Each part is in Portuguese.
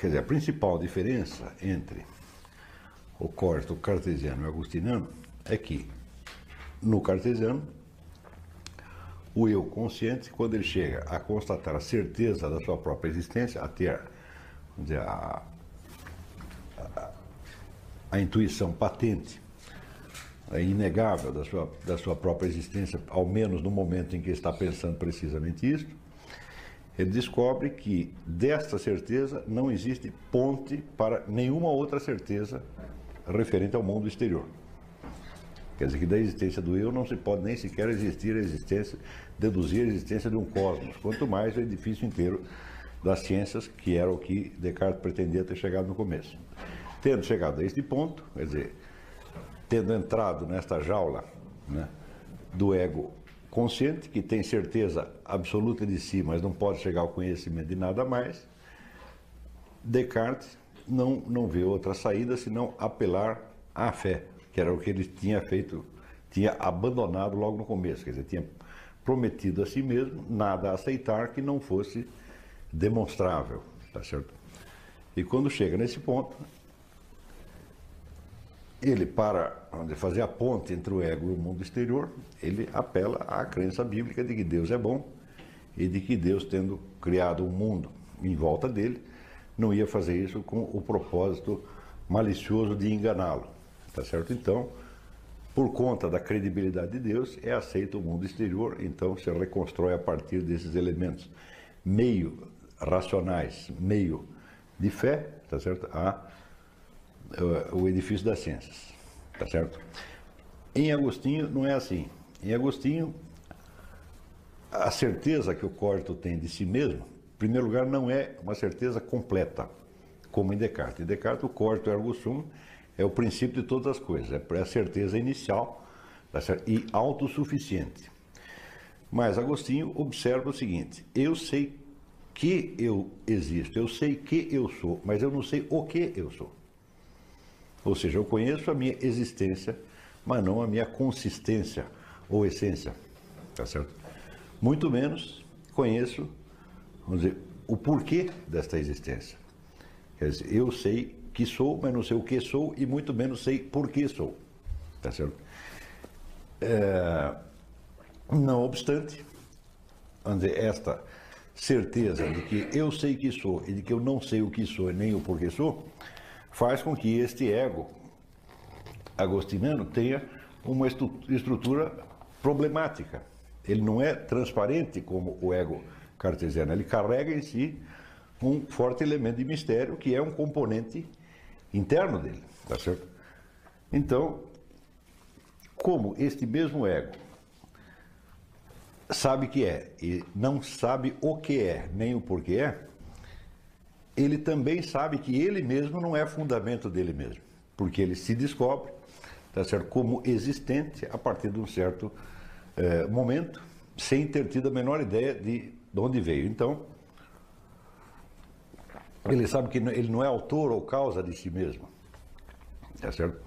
quer dizer, a principal diferença entre o corte cartesiano e o agustiniano é que no cartesiano o eu consciente, quando ele chega a constatar a certeza da sua própria existência, a ter dizer, a, a, a intuição patente, é inegável da sua, da sua própria existência, ao menos no momento em que está pensando precisamente isso, ele descobre que desta certeza não existe ponte para nenhuma outra certeza referente ao mundo exterior. Quer dizer que da existência do eu não se pode nem sequer existir a existência, deduzir a existência de um cosmos, quanto mais o edifício inteiro das ciências, que era o que Descartes pretendia ter chegado no começo. Tendo chegado a este ponto, quer dizer, tendo entrado nesta jaula né, do ego consciente, que tem certeza absoluta de si, mas não pode chegar ao conhecimento de nada mais, Descartes não, não vê outra saída senão apelar à fé, que era o que ele tinha feito, tinha abandonado logo no começo, quer dizer, tinha prometido a si mesmo nada a aceitar que não fosse demonstrável, tá certo? E quando chega nesse ponto, ele, para fazer a ponte entre o ego e o mundo exterior, ele apela à crença bíblica de que Deus é bom e de que Deus, tendo criado um mundo em volta dele, não ia fazer isso com o propósito malicioso de enganá-lo. Tá certo? Então, por conta da credibilidade de Deus, é aceito o mundo exterior, então se reconstrói a partir desses elementos meio racionais, meio de fé, tá certo? A o edifício das ciências, tá certo? Em Agostinho não é assim. Em Agostinho, a certeza que o Corto tem de si mesmo, em primeiro lugar, não é uma certeza completa, como em Descartes. Em Descartes, o Corto ergo sum é o princípio de todas as coisas, é a certeza inicial tá e autossuficiente. Mas Agostinho observa o seguinte: eu sei que eu existo, eu sei que eu sou, mas eu não sei o que eu sou. Ou seja, eu conheço a minha existência, mas não a minha consistência ou essência. Tá certo? Muito menos conheço, vamos dizer, o porquê desta existência. Quer dizer, eu sei que sou, mas não sei o que sou e muito menos sei por que sou. Tá certo? É, não obstante, vamos dizer, esta certeza de que eu sei que sou e de que eu não sei o que sou e nem o porquê sou, faz com que este ego agostiniano tenha uma estrutura problemática. Ele não é transparente como o ego cartesiano, ele carrega em si um forte elemento de mistério que é um componente interno dele, tá certo? Então, como este mesmo ego sabe que é e não sabe o que é, nem o porquê é, ele também sabe que ele mesmo não é fundamento dele mesmo, porque ele se descobre tá certo, como existente a partir de um certo é, momento, sem ter tido a menor ideia de, de onde veio. Então, ele sabe que ele não é autor ou causa de si mesmo. Tá certo?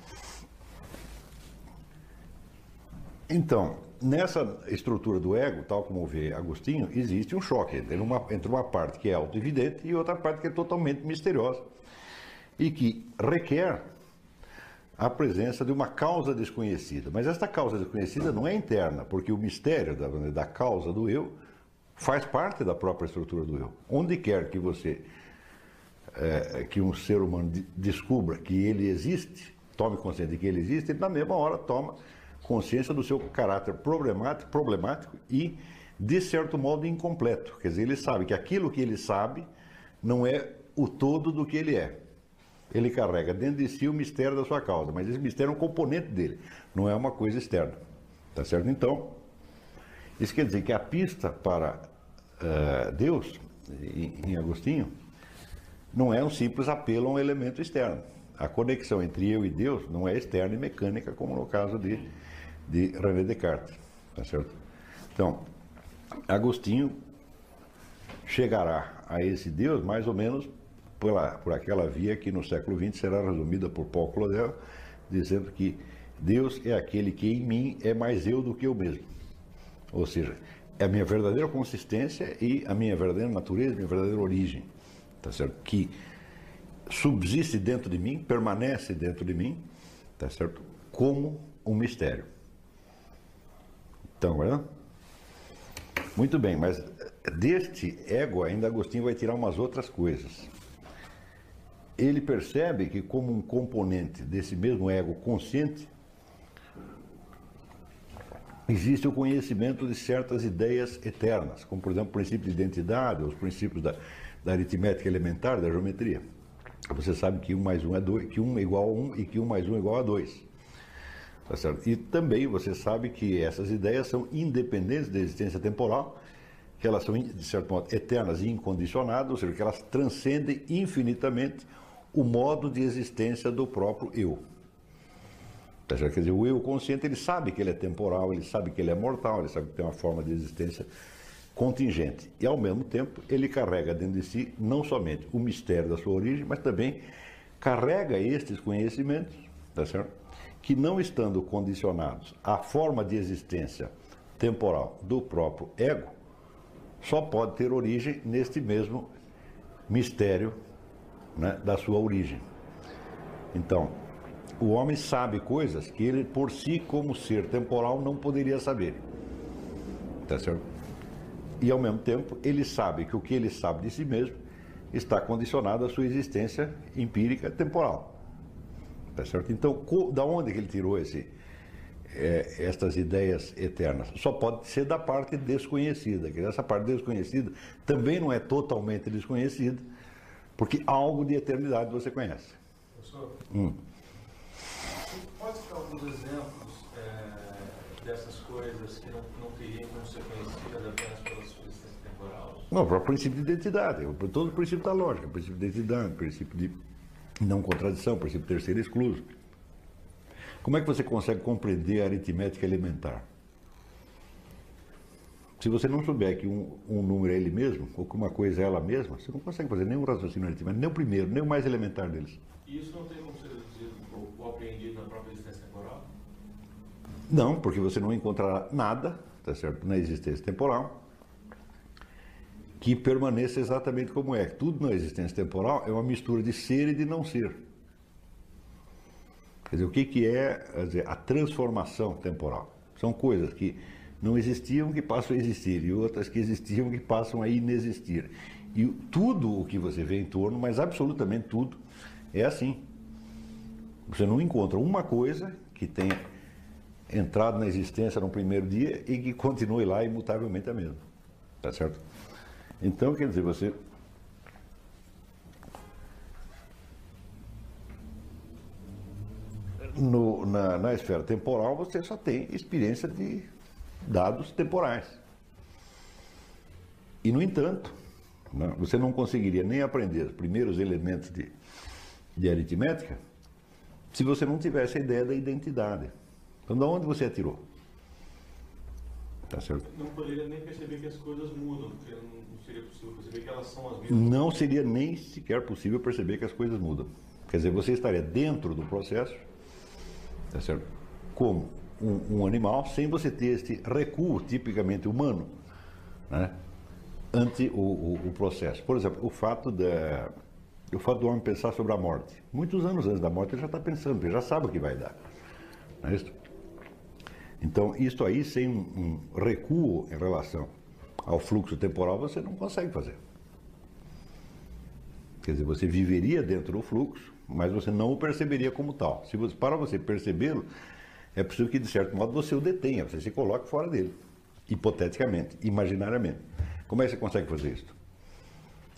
Então, nessa estrutura do ego, tal como vê Agostinho, existe um choque entre uma, entre uma parte que é auto-evidente e outra parte que é totalmente misteriosa e que requer a presença de uma causa desconhecida. Mas esta causa desconhecida não é interna, porque o mistério da, da causa do eu faz parte da própria estrutura do eu. Onde quer que você, é, que um ser humano descubra que ele existe, tome consciência de que ele existe, ele na mesma hora toma consciência do seu caráter problemático, problemático e, de certo modo, incompleto. Quer dizer, ele sabe que aquilo que ele sabe não é o todo do que ele é. Ele carrega dentro de si o mistério da sua causa, mas esse mistério é um componente dele, não é uma coisa externa. Tá certo? Então, isso quer dizer que a pista para uh, Deus, em, em Agostinho, não é um simples apelo a um elemento externo. A conexão entre eu e Deus não é externa e mecânica, como no caso de de René Descartes. Tá certo? Então, Agostinho chegará a esse Deus mais ou menos pela, por aquela via que no século XX será resumida por Paul Claudel, dizendo que Deus é aquele que em mim é mais eu do que eu mesmo. Ou seja, é a minha verdadeira consistência e a minha verdadeira natureza, a minha verdadeira origem. Tá certo? Que subsiste dentro de mim, permanece dentro de mim, tá certo? Como um mistério. Então, é? Muito bem, mas deste ego ainda Agostinho vai tirar umas outras coisas. Ele percebe que como um componente desse mesmo ego consciente, existe o conhecimento de certas ideias eternas, como por exemplo o princípio de identidade, os princípios da, da aritmética elementar, da geometria. Você sabe que 1 mais 1 é 2, que 1 é igual a 1 e que 1 mais 1 é igual a 2. Tá certo? E também você sabe que essas ideias são independentes da existência temporal, que elas são, de certo modo, eternas e incondicionadas, ou seja, que elas transcendem infinitamente o modo de existência do próprio eu. Tá certo? Quer dizer, o eu consciente, ele sabe que ele é temporal, ele sabe que ele é mortal, ele sabe que tem uma forma de existência contingente. E, ao mesmo tempo, ele carrega dentro de si não somente o mistério da sua origem, mas também carrega estes conhecimentos, tá certo? Que não estando condicionados à forma de existência temporal do próprio ego, só pode ter origem neste mesmo mistério né, da sua origem. Então, o homem sabe coisas que ele, por si, como ser temporal, não poderia saber. Tá certo? E, ao mesmo tempo, ele sabe que o que ele sabe de si mesmo está condicionado à sua existência empírica temporal. Tá certo? Então, da onde que ele tirou esse, é, estas ideias eternas? Só pode ser da parte desconhecida, que essa parte desconhecida também não é totalmente desconhecida, porque algo de eternidade você conhece. Professor, hum. pode citar alguns exemplos é, dessas coisas que não, não teriam como ser conhecidas apenas pela sua existência temporal? Não, o próprio princípio de identidade, todo o princípio da lógica, o princípio de identidade, o princípio de não contradição, princípio terceiro excluso. Como é que você consegue compreender a aritmética elementar? Se você não souber que um, um, número é ele mesmo, ou que uma coisa é ela mesma, você não consegue fazer nenhum raciocínio aritmético, nem o primeiro, nem o mais elementar deles. E isso não tem como ser ou apreendido na própria existência temporal? Não, porque você não encontrará nada, tá certo, na existência temporal, que permaneça exatamente como é. Tudo na existência temporal é uma mistura de ser e de não ser. Quer dizer, o que, que é dizer, a transformação temporal? São coisas que não existiam que passam a existir e outras que existiam que passam a inexistir. E tudo o que você vê em torno, mas absolutamente tudo, é assim. Você não encontra uma coisa que tenha entrado na existência no primeiro dia e que continue lá imutavelmente a mesma. Tá certo? Então, quer dizer, você. No, na, na esfera temporal, você só tem experiência de dados temporais. E, no entanto, né, você não conseguiria nem aprender os primeiros elementos de, de aritmética se você não tivesse a ideia da identidade. Então, de onde você atirou? Tá certo? Não poderia nem perceber que as coisas mudam, porque não seria possível perceber que elas são as mesmas. Não seria nem sequer possível perceber que as coisas mudam. Quer dizer, você estaria dentro do processo, tá certo? Como um, um animal, sem você ter este recuo tipicamente humano, né? ante o, o, o, processo. Por exemplo, o fato, da, o fato do homem pensar sobre a morte. Muitos anos antes da morte ele já está pensando, ele já sabe o que vai dar. Não é isso? Então, isso aí, sem um, um recuo em relação ao fluxo temporal, você não consegue fazer. Quer dizer, você viveria dentro do fluxo, mas você não o perceberia como tal. Se você, para você percebê-lo, é preciso que, de certo modo, você o detenha, você se coloque fora dele, hipoteticamente, imaginariamente. Como é que você consegue fazer isso?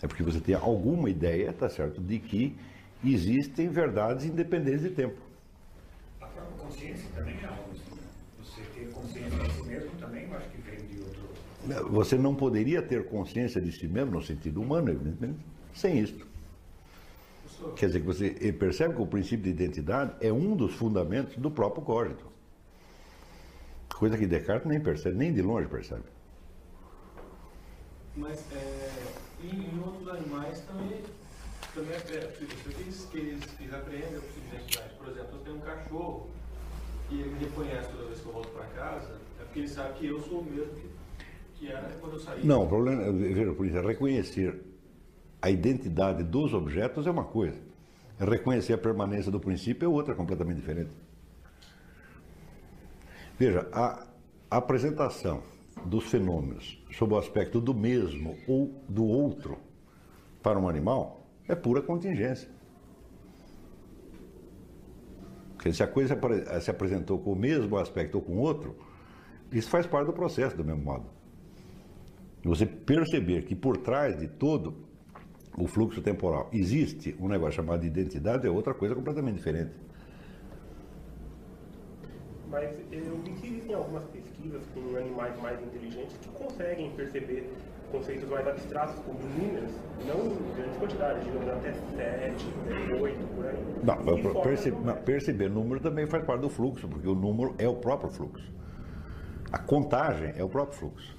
É porque você tem alguma ideia, tá certo, de que existem verdades independentes de tempo. A própria consciência também é algo ter consciência de si mesmo também, eu acho que. Você não poderia ter consciência de si mesmo, no sentido humano, evidentemente, sem isso. Quer dizer que você percebe que o princípio de identidade é um dos fundamentos do próprio código. Coisa que Descartes nem percebe, nem de longe percebe. Mas é, em, outros animais também, também é, é. Você diz que eles, eles o princípio de identidade. Por exemplo, você tem um cachorro e ele me reconhece toda vez que eu volto para casa, é porque ele sabe que eu sou o mesmo que, Não, o problema, veja, por isso, é reconhecer a identidade dos objetos é uma coisa. Reconhecer a permanência do princípio é outra completamente diferente. Veja, a apresentação dos fenômenos sob o aspecto do mesmo ou do outro para um animal é pura contingência. Porque se a coisa se apresentou com o mesmo aspecto ou com outro, isso faz parte do processo do mesmo modo. Você perceber que por trás de todo o fluxo temporal existe um negócio chamado identidade é outra coisa completamente diferente. Mas eu vi que existem algumas pesquisas com animais mais inteligentes que conseguem perceber conceitos mais abstratos, como números, não em grandes quantidades, digamos até 7, 8, por aí. Não, perce, não, perceber número também faz parte do fluxo, porque o número é o próprio fluxo. A contagem é o próprio fluxo.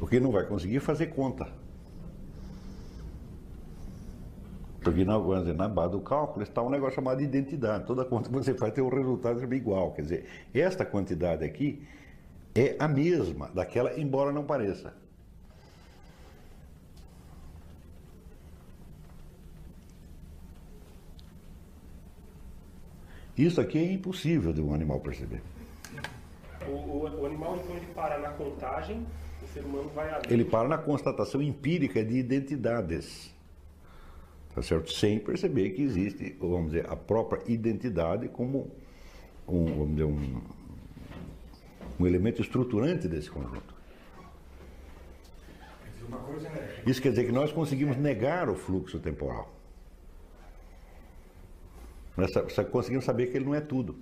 Porque não vai conseguir fazer conta. Porque na, na base do cálculo está um negócio chamado identidade. Toda conta que você faz tem um resultado igual. Quer dizer, esta quantidade aqui é a mesma daquela, embora não pareça. Isso aqui é impossível de um animal perceber. O, o, o animal, então, ele para na contagem, ser humano vai além. Ele para na constatação empírica de identidades. Tá certo? Sem perceber que existe, vamos dizer, a própria identidade como um, vamos dizer, um, um elemento estruturante desse conjunto. É Isso quer dizer que nós conseguimos negar o fluxo temporal. Nós conseguimos saber que ele não é tudo.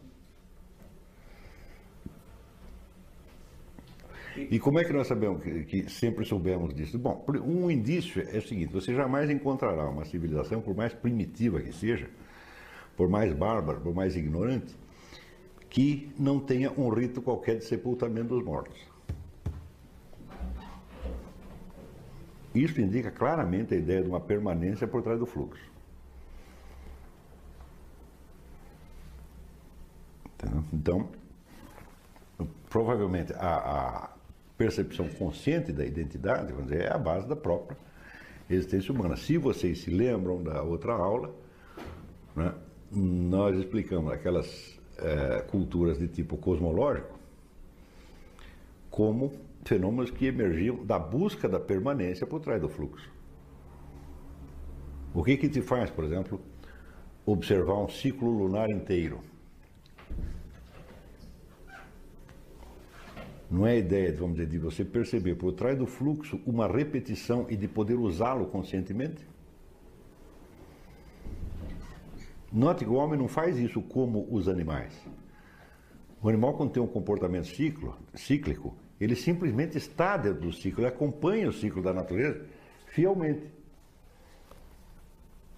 E como é que nós sabemos que, que, sempre soubemos disso? Bom, um indício é o seguinte: você jamais encontrará uma civilização, por mais primitiva que seja, por mais bárbara, por mais ignorante, que não tenha um rito qualquer de sepultamento dos mortos. Isso indica claramente a ideia de uma permanência por trás do fluxo. Então, provavelmente a percepção consciente da identidade, vamos dizer, é a base da própria existência humana. Se vocês se lembram da outra aula, né, nós explicamos aquelas é, culturas de tipo cosmológico como fenômenos que emergiam da busca da permanência por trás do fluxo. O que que te faz, por exemplo, observar um ciclo lunar inteiro? Não é a ideia, vamos dizer, de você perceber por trás do fluxo uma repetição e de poder usá-lo conscientemente? Note que o homem não faz isso como os animais. O animal, quando tem um comportamento ciclo, cíclico, ele simplesmente está dentro do ciclo, ele acompanha o ciclo da natureza fielmente.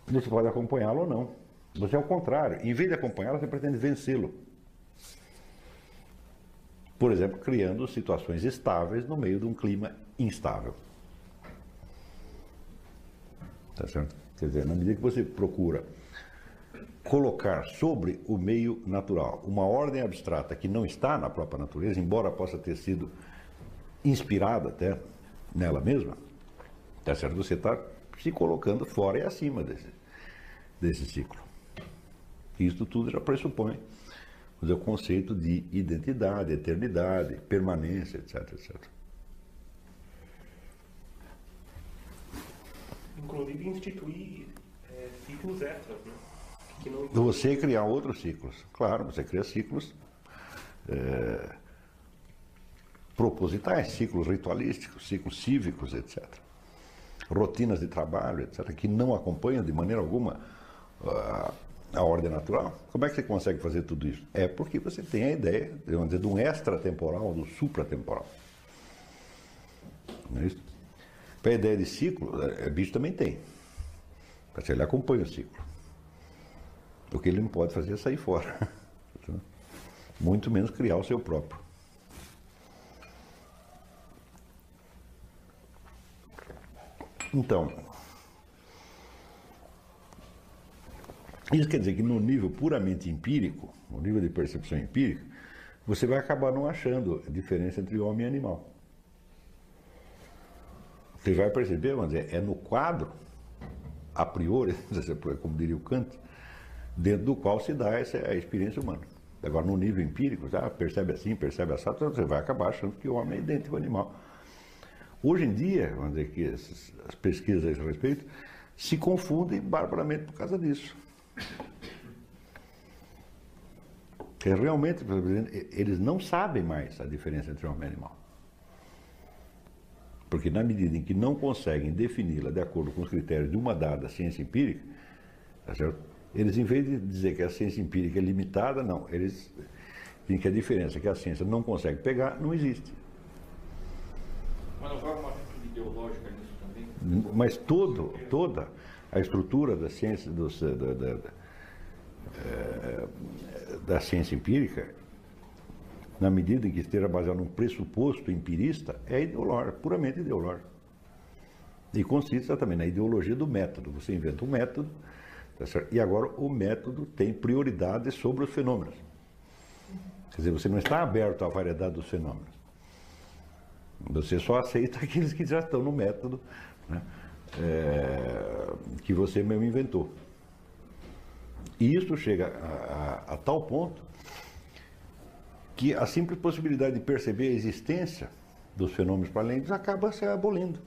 Você pode acompanhá-lo ou não. Você é o contrário. Em vez de acompanhá-lo, você pretende vencê-lo. Por exemplo, criando situações estáveis no meio de um clima instável. Tá certo? Quer dizer, na medida que você procura colocar sobre o meio natural uma ordem abstrata que não está na própria natureza, embora possa ter sido inspirada até nela mesma, tá certo? Você está se colocando fora e acima desse, desse ciclo. Isso tudo já pressupõe o conceito de identidade, eternidade, permanência, etc, etc. Inclusive instituir é, ciclos extras, né? Não... Você criar outros ciclos. Claro, você cria ciclos é, propositais, ciclos ritualísticos, ciclos cívicos, etc. Rotinas de trabalho, etc., que não acompanham de maneira alguma uh, a ordem natural. Como é que você consegue fazer tudo isso? É porque você tem a ideia, dizer, de um extratemporal, do supratemporal. Não é isso? Para a ideia de ciclo, é, bicho também tem. Ele acompanha o ciclo. O que ele não pode fazer é sair fora. Muito menos criar o seu próprio. Então, Isso quer dizer que no nível puramente empírico, no nível de percepção empírica, você vai acabar não achando a diferença entre homem e animal. Você vai perceber, vamos dizer, é no quadro a priori, como diria o Kant, dentro do qual se dá essa a experiência humana. Agora, no nível empírico, já percebe assim, percebe assim, você vai acabar achando que o homem é idêntico ao animal. Hoje em dia, vamos dizer que as pesquisas a esse respeito se confundem barbaramente por causa disso. Porque realmente, eles não sabem mais a diferença entre homem e animal. Porque na medida em que não conseguem defini-la de acordo com os critérios de uma dada ciência empírica, tá eles, em vez de dizer que a ciência empírica é limitada, não, eles dizem que a diferença que a ciência não consegue pegar não existe. Mas não vai uma atitude ideológica nisso também? Mas todo, toda a estrutura da ciência, do, da, da, da, eh, da ciência empírica, na medida em que esteja baseado num pressuposto empirista, é ideológico, puramente ideológico. E consiste também na ideologia do método. Você inventa um método, tá e agora o método tem prioridade sobre os fenômenos. Quer dizer, você não está aberto à variedade dos fenômenos. Você só aceita aqueles que já estão no método né, é, que você mesmo inventou. E isso chega a, a, a tal ponto que a simples possibilidade de perceber a existência dos fenômenos paralímpicos acaba se abolindo.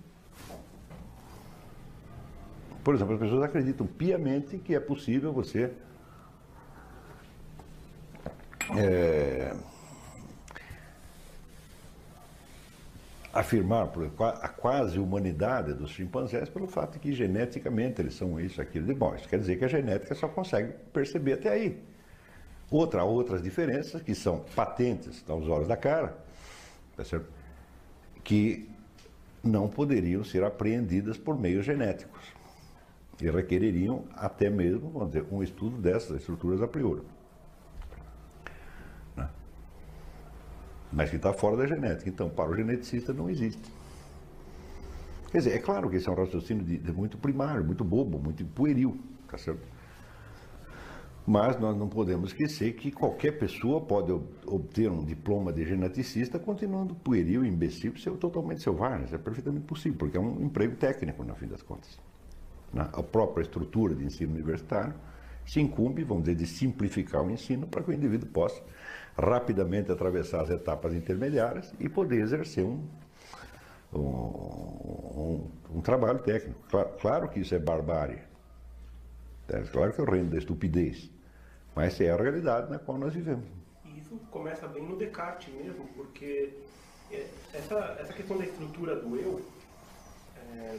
Por exemplo, as pessoas acreditam piamente que é possível você é, afirmar a quase humanidade dos chimpanzés pelo fato de que geneticamente eles são isso, aquilo de bom. Isso quer dizer que a genética só consegue perceber até aí. Outra, outras diferenças que são patentes aos olhos da cara, tá certo? que não poderiam ser apreendidas por meios genéticos e requereriam até mesmo, vamos dizer, um estudo dessas estruturas a priori. Mas que está fora da genética. Então, para o geneticista não existe. Quer dizer, é claro que esse é um raciocínio de, de muito primário, muito bobo, muito pueril, tá certo? Mas nós não podemos esquecer que qualquer pessoa pode obter um diploma de geneticista continuando pueril, imbecil, ser totalmente selvagem. Isso é perfeitamente possível, porque é um emprego técnico, no fim das contas. A própria estrutura de ensino universitário se incumbe, vamos dizer, de simplificar o ensino para que o indivíduo possa rapidamente atravessar as etapas intermediárias e poder exercer um, um, um, um trabalho técnico. Claro, claro, que isso é barbárie. É, claro que é o reino da estupidez. Mas é a realidade na qual nós vivemos. E isso começa bem no Descartes mesmo, porque é, essa, essa questão da estrutura do eu, é,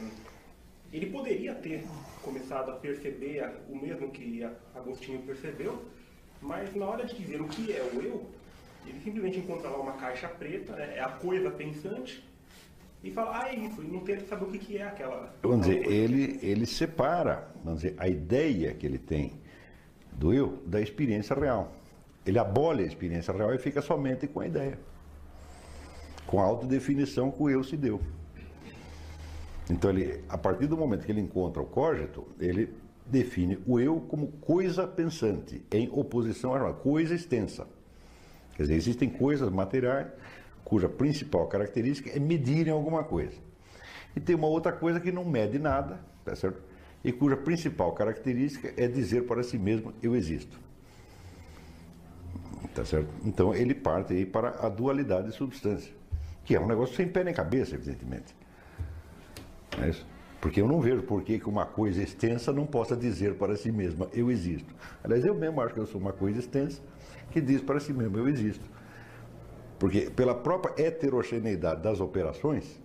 ele poderia ter começado a perceber o mesmo que Agostinho percebeu, mas na hora de dizer o que é o eu, ele simplesmente encontra lá uma caixa preta, né, é a coisa pensante, e fala, ah, é isso, e não tenta saber o que, que é aquela. Vamos dizer, ele, ele separa, vamos dizer, a ideia que ele tem do eu da experiência real. Ele abole a experiência real e fica somente com a ideia. Com a autodefinição que o eu se deu. Então, ele, a partir do momento que ele encontra o cogito, ele define o eu como coisa pensante, em oposição à coisa extensa. Quer dizer, existem coisas materiais cuja principal característica é medirem alguma coisa. E tem uma outra coisa que não mede nada, tá certo? E cuja principal característica é dizer para si mesmo eu existo. Tá certo? Então ele parte aí para a dualidade de substância, que é um negócio sem pé nem cabeça, evidentemente. É isso? Porque eu não vejo por que uma coisa extensa não possa dizer para si mesma, eu existo. Aliás, eu mesmo acho que eu sou uma coisa extensa que diz para si mesmo, eu existo. Porque pela própria heterogeneidade das operações,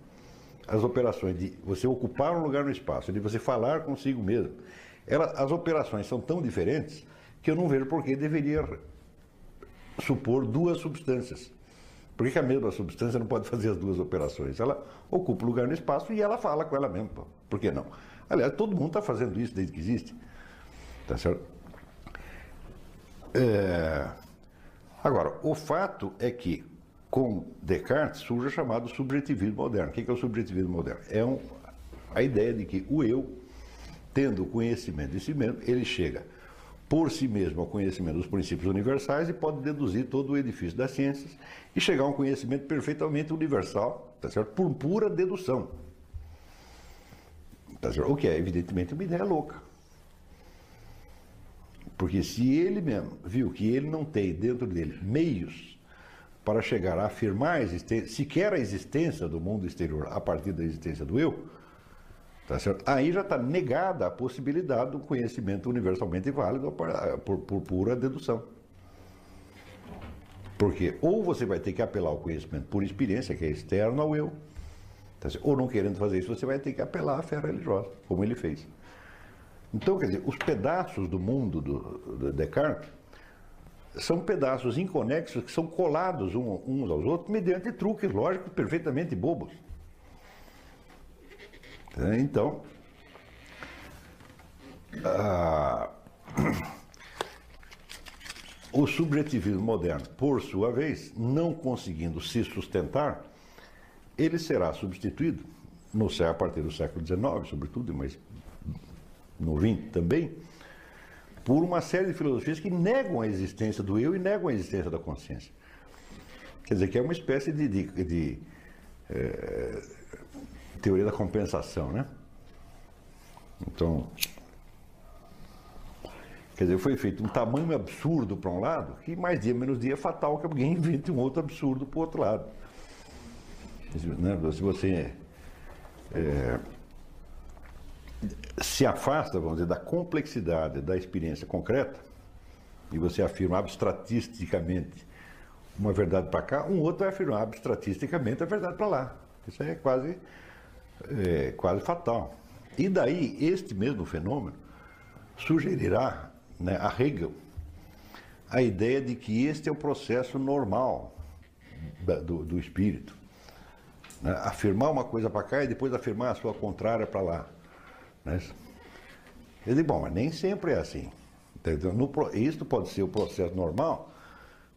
as operações de você ocupar um lugar no espaço, de você falar consigo mesmo, ela, as operações são tão diferentes que eu não vejo por que deveria supor duas substâncias. Por que a mesma substância não pode fazer as duas operações? Ela ocupa lugar no espaço e ela fala com ela mesma. Por que não? Aliás, todo mundo está fazendo isso desde que existe. Tá certo? É... Agora, o fato é que com Descartes surge o chamado subjetivismo moderno. O que é o subjetivismo moderno? É um, a ideia de que o eu, tendo conhecimento de si mesmo, ele chega por si mesmo ao conhecimento dos princípios universais e pode deduzir todo o edifício das ciências e chegar a um conhecimento perfeitamente universal, tá certo? por pura dedução. O que é, evidentemente, uma ideia louca. Porque se ele mesmo viu que ele não tem dentro dele meios para chegar a afirmar a existência, sequer a existência do mundo exterior a partir da existência do eu, tá aí já está negada a possibilidade do conhecimento universalmente válido por, por, por pura dedução. Porque ou você vai ter que apelar ao conhecimento por experiência, que é externo ao eu, tá ou não querendo fazer isso, você vai ter que apelar à fé religiosa, como ele fez. Então, quer dizer, os pedaços do mundo do, do Descartes são pedaços inconexos que são colados uns aos outros mediante truques lógicos perfeitamente bobos. Então, ah, o subjetivismo moderno, por sua vez, não conseguindo se sustentar, ele será substituído, no, a partir do século XIX, sobretudo, mas no XX também, por uma série de filosofias que negam a existência do eu e negam a existência da consciência. Quer dizer, que é uma espécie de, de, de é, teoria da compensação, né? Então, quer dizer, foi feito um tamanho absurdo para um lado, que mais dia menos dia é fatal que alguém invente um outro absurdo para o outro lado. Né? Se você é, se afasta, vamos dizer, da complexidade da experiência concreta, e você afirma abstratisticamente uma verdade para cá, um outro vai afirmar abstratisticamente a verdade para lá. Isso é quase, é, quase fatal. E daí, este mesmo fenômeno sugerirá né, a Hegel a ideia de que este é o processo normal do, do espírito. Né? Afirmar uma coisa para cá e depois afirmar a sua contrária para lá. Né? Digo, bom, mas nem sempre é assim. No, isso pode ser o processo normal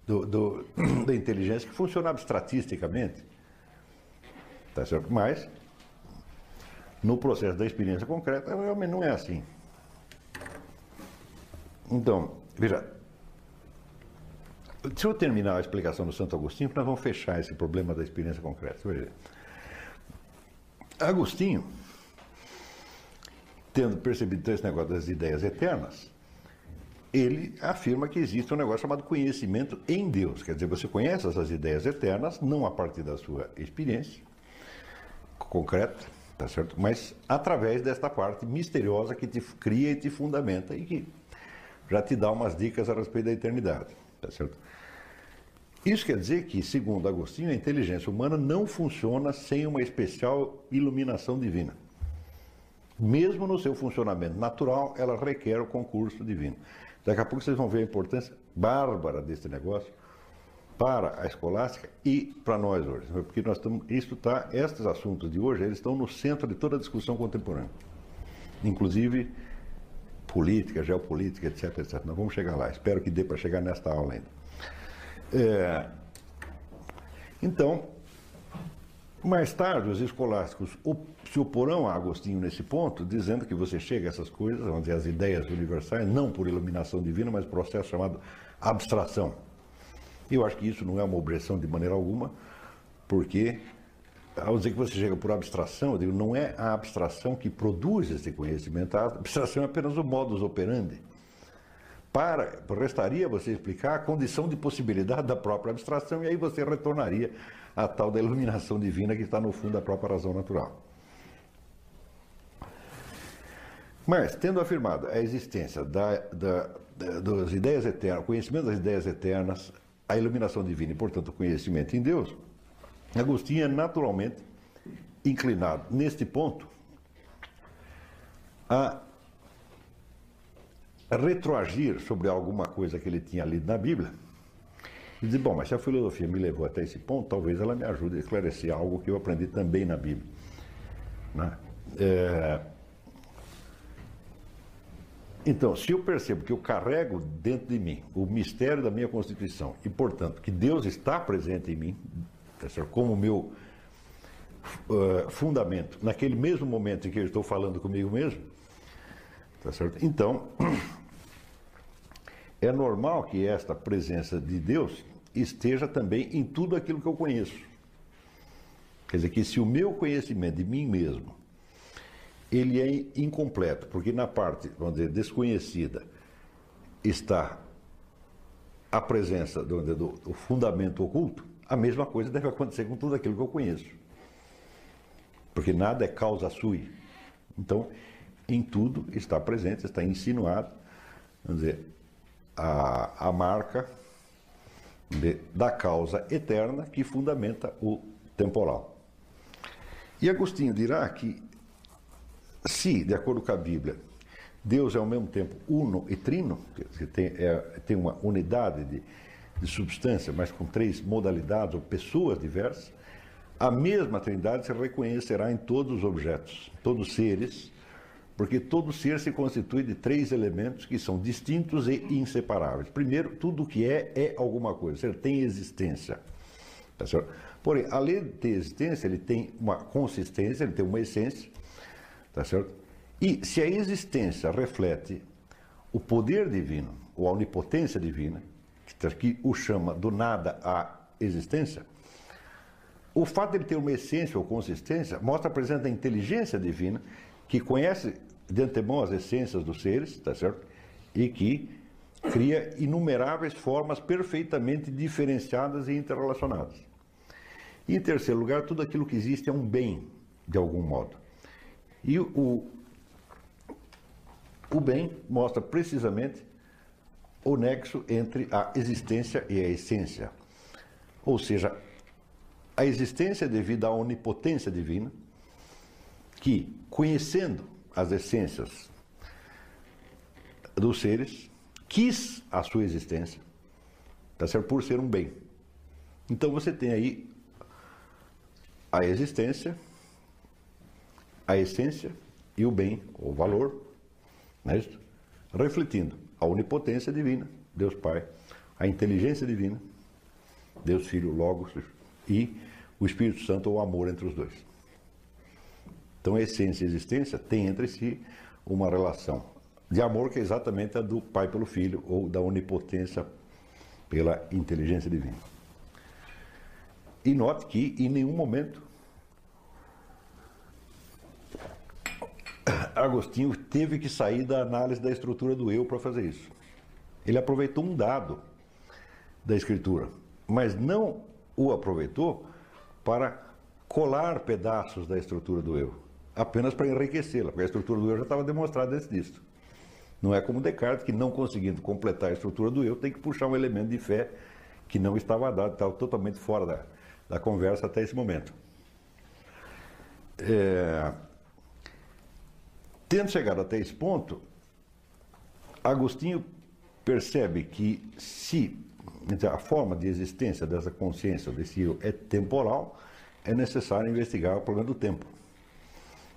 do, do, da inteligência que funciona abstratisticamente. Tá certo? Mas, no processo da experiência concreta, realmente não é assim. Então, veja, se eu terminar a explicação do Santo Agostinho, nós vamos fechar esse problema da experiência concreta. Veja. Agostinho tendo percebido esse negócio das ideias eternas, ele afirma que existe um negócio chamado conhecimento em Deus. Quer dizer, você conhece essas ideias eternas, não a partir da sua experiência concreta, tá certo? Mas através desta parte misteriosa que te cria e te fundamenta e que já te dá umas dicas a respeito da eternidade, tá certo? Isso quer dizer que, segundo Agostinho, a inteligência humana não funciona sem uma especial iluminação divina. Mesmo no seu funcionamento natural, ela requer o concurso divino. Daqui a pouco vocês vão ver a importância bárbara desse negócio para a escolástica e para nós hoje. Porque nós estamos, isso tá, estes assuntos de hoje, eles estão no centro de toda a discussão contemporânea. Inclusive política, geopolítica, etc, etc. Nós vamos chegar lá. Espero que dê para chegar nesta aula ainda. É, então, mais tarde, os escolásticos se oporão a Agostinho nesse ponto, dizendo que você chega a essas coisas, vamos dizer, as ideias universais, não por iluminação divina, mas processo chamado abstração. Eu acho que isso não é uma objeção de maneira alguma, porque ao dizer que você chega por abstração, eu digo, não é a abstração que produz esse conhecimento, a abstração é apenas o modus operandi. Para, restaria você explicar a condição de possibilidade da própria abstração e aí você retornaria a tal da iluminação divina que está no fundo da própria razão natural. Mas, tendo afirmado a existência da, da, da, das ideias eternas, o conhecimento das ideias eternas, a iluminação divina e, portanto, o conhecimento em Deus, Agostinho é naturalmente inclinado, neste ponto, a retroagir sobre alguma coisa que ele tinha lido na Bíblia e dizer, bom, mas se a filosofia me levou até esse ponto, talvez ela me ajude a esclarecer algo que eu aprendi também na Bíblia. Né? É... Então, se eu percebo que eu carrego dentro de mim o mistério da minha Constituição e, portanto, que Deus está presente em mim, tá como meu uh, fundamento, naquele mesmo momento em que eu estou falando comigo mesmo, tá certo? Então, é normal que esta presença de Deus esteja também em tudo aquilo que eu conheço. Quer dizer, que se o meu conhecimento de mim mesmo ele é incompleto, porque na parte, vamos dizer, desconhecida está a presença do, do, do fundamento oculto, a mesma coisa deve acontecer com tudo aquilo que eu conheço. Porque nada é causa sui. Então, em tudo está presente, está insinuado, vamos dizer, a, a marca de, da causa eterna que fundamenta o temporal. E Agostinho dirá que, se, de acordo com a Bíblia, Deus é ao mesmo tempo uno e trino, que tem, é, tem uma unidade de, de substância, mas com três modalidades ou pessoas diversas, a mesma trindade se reconhecerá em todos os objetos, todos os seres, porque todo ser se constitui de três elementos que são distintos e inseparáveis. Primeiro, tudo que é, é alguma coisa, ser tem existência. Tá certo? Porém, além de ter existência, ele tem uma consistência, ele tem uma essência, tá certo? E se a existência reflete o poder divino, ou a onipotência divina, que o chama do nada à existência, o fato de ele ter uma essência ou consistência mostra a presença da inteligência divina que conhece de antemão as essências dos seres, tá certo? E que cria inumeráveis formas perfeitamente diferenciadas e interrelacionadas. E, em terceiro lugar, tudo aquilo que existe é um bem, de algum modo. E o, o bem mostra precisamente o nexo entre a existência e a essência. Ou seja, a existência é devida à onipotência divina, que, conhecendo as essências dos seres, quis a sua existência, tá certo? por ser um bem. Então você tem aí a existência, a essência e o bem, o valor, né? refletindo a onipotência divina, Deus Pai, a inteligência divina, Deus Filho, Logos e o Espírito Santo, o amor entre os dois. Então, essência e existência têm entre si uma relação de amor que é exatamente a do Pai pelo Filho ou da onipotência pela inteligência divina. E note que em nenhum momento Agostinho teve que sair da análise da estrutura do eu para fazer isso. Ele aproveitou um dado da escritura, mas não o aproveitou para colar pedaços da estrutura do eu, apenas para enriquecê-la, porque a estrutura do eu já estava demonstrada antes disso. Não é como Descartes, que não conseguindo completar a estrutura do eu, tem que puxar um elemento de fé que não estava dado, estava totalmente fora da, da conversa até esse momento. É, tendo chegado até esse ponto, Agostinho percebe que se a forma de existência dessa consciência, desse eu, é temporal, é necessário investigar o problema do tempo.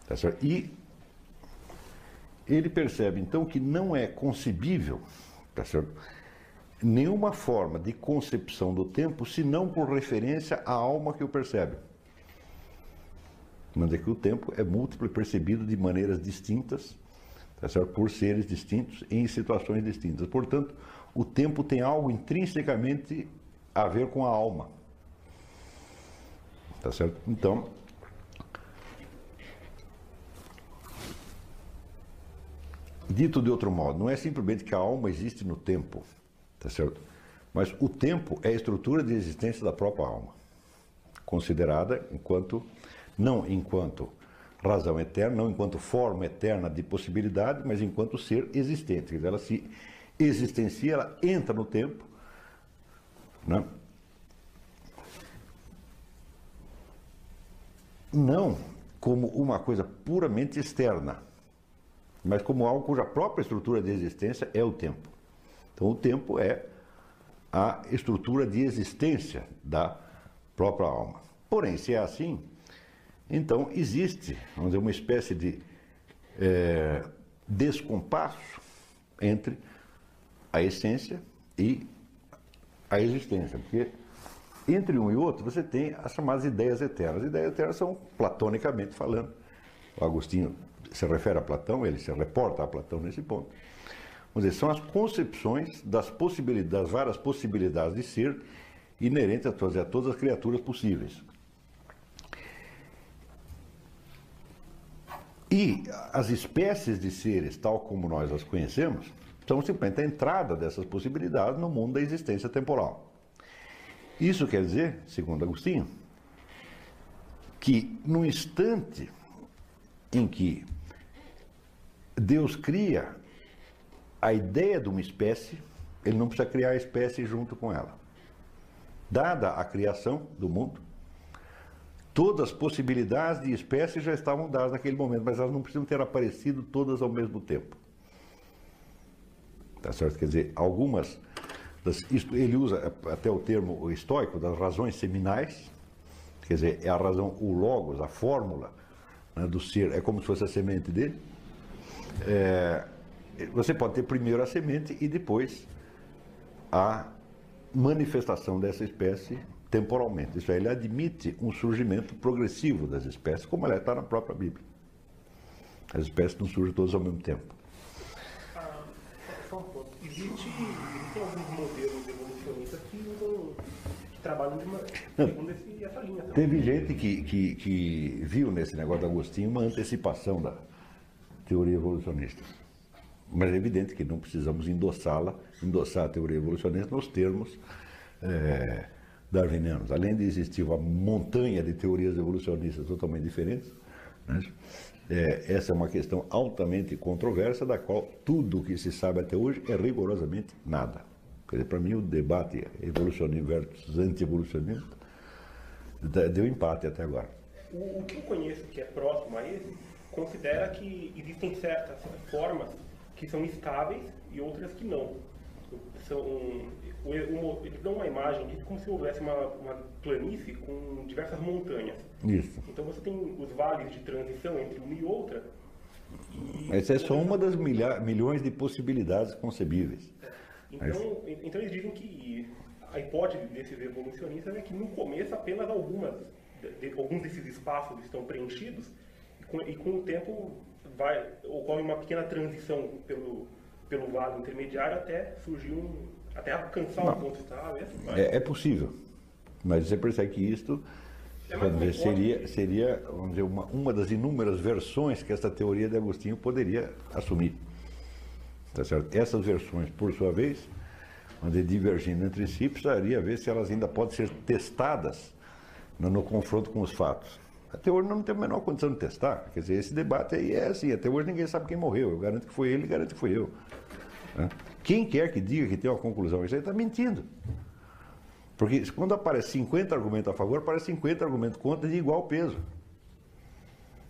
Tá e ele percebe então que não é concebível tá certo? nenhuma forma de concepção do tempo senão por referência à alma que o percebe. Mas é que o tempo é múltiplo e percebido de maneiras distintas, tá certo? por seres distintos em situações distintas. Portanto, o tempo tem algo intrinsecamente a ver com a alma. Tá certo? Então, dito de outro modo, não é simplesmente que a alma existe no tempo, tá certo? Mas o tempo é a estrutura de existência da própria alma, considerada enquanto não enquanto razão eterna, não enquanto forma eterna de possibilidade, mas enquanto ser existente. Quer dizer, ela se existencia, ela entra no tempo, né? não como uma coisa puramente externa, mas como algo cuja própria estrutura de existência é o tempo. Então, o tempo é a estrutura de existência da própria alma. Porém, se é assim, então existe, vamos dizer, uma espécie de é, descompasso entre a essência e a existência, porque entre um e outro você tem as chamadas ideias eternas. As ideias eternas são platonicamente falando. O Agostinho se refere a Platão, ele se reporta a Platão nesse ponto. Vamos dizer, são as concepções das possibilidades, das várias possibilidades de ser inerentes a todas, a todas as criaturas possíveis. E as espécies de seres, tal como nós as conhecemos, são simplesmente a entrada dessas possibilidades no mundo da existência temporal. Isso quer dizer, segundo Agostinho, que no instante em que Deus cria a ideia de uma espécie, ele não precisa criar a espécie junto com ela. Dada a criação do mundo, todas as possibilidades de espécies já estavam dadas naquele momento, mas elas não precisam ter aparecido todas ao mesmo tempo. Tá certo? Quer dizer, algumas. Das, ele usa até o termo estoico das razões seminais, quer dizer, é a razão, o logos, a fórmula né, do ser, é como se fosse a semente dele. É, você pode ter primeiro a semente e depois a manifestação dessa espécie temporalmente. Isso aí, ele admite um surgimento progressivo das espécies, como ela está na própria Bíblia. As espécies não surgem todas ao mesmo tempo. Ah, só um ponto. Existe, alguns modelos evolucionistas que, trabalham de uma, segundo esse, essa linha. Também. Teve gente que, que, que viu nesse negócio do Agostinho uma antecipação da teoria evolucionista. Mas é evidente que não precisamos endossá-la, endossar a teoria evolucionista nos termos é, darwinianos. Além de existir uma montanha de teorias evolucionistas totalmente diferentes, né, é, essa é uma questão altamente controversa, da qual tudo o que se sabe até hoje é rigorosamente nada. Quer dizer, para mim, o debate evolucionismo versus anti-evolucionismo deu empate até agora. O, que eu conheço que é próximo a esse considera que existem certas formas que são estáveis e outras que não. São, o, eles dão uma imagem disso como se houvesse uma, uma planície com diversas montanhas. Isso. Então você tem os vales de transição entre uma e outra. E Essa é só uma das milha, milhões de possibilidades concebíveis. Então, então eles dizem que a hipótese desses evolucionistas é que no começo apenas algumas, de, alguns desses espaços estão preenchidos e com, o tempo vai, ocorre uma pequena transição pelo, pelo vale intermediário até surgir um, até alcançar Não. um ponto estável. e assim. É, é possível. Mas você percebe que isto É vamos dizer, seria, seria vamos dizer, uma, uma das inúmeras versões que essa teoria de Agostinho poderia assumir. Tá certo? Essas versões, por sua vez, onde divergindo entre si, precisaria ver se elas ainda podem ser testadas no, no confronto com os fatos. Até hoje não tem a menor condição de testar. Quer dizer, esse debate aí é assim, até hoje ninguém sabe quem morreu. Eu garanto que foi ele, garanto que fui eu. né? Quem quer que diga que tem uma conclusão, isso aí está mentindo. Porque quando aparece 50 argumentos a favor, aparece 50 argumentos contra de igual peso.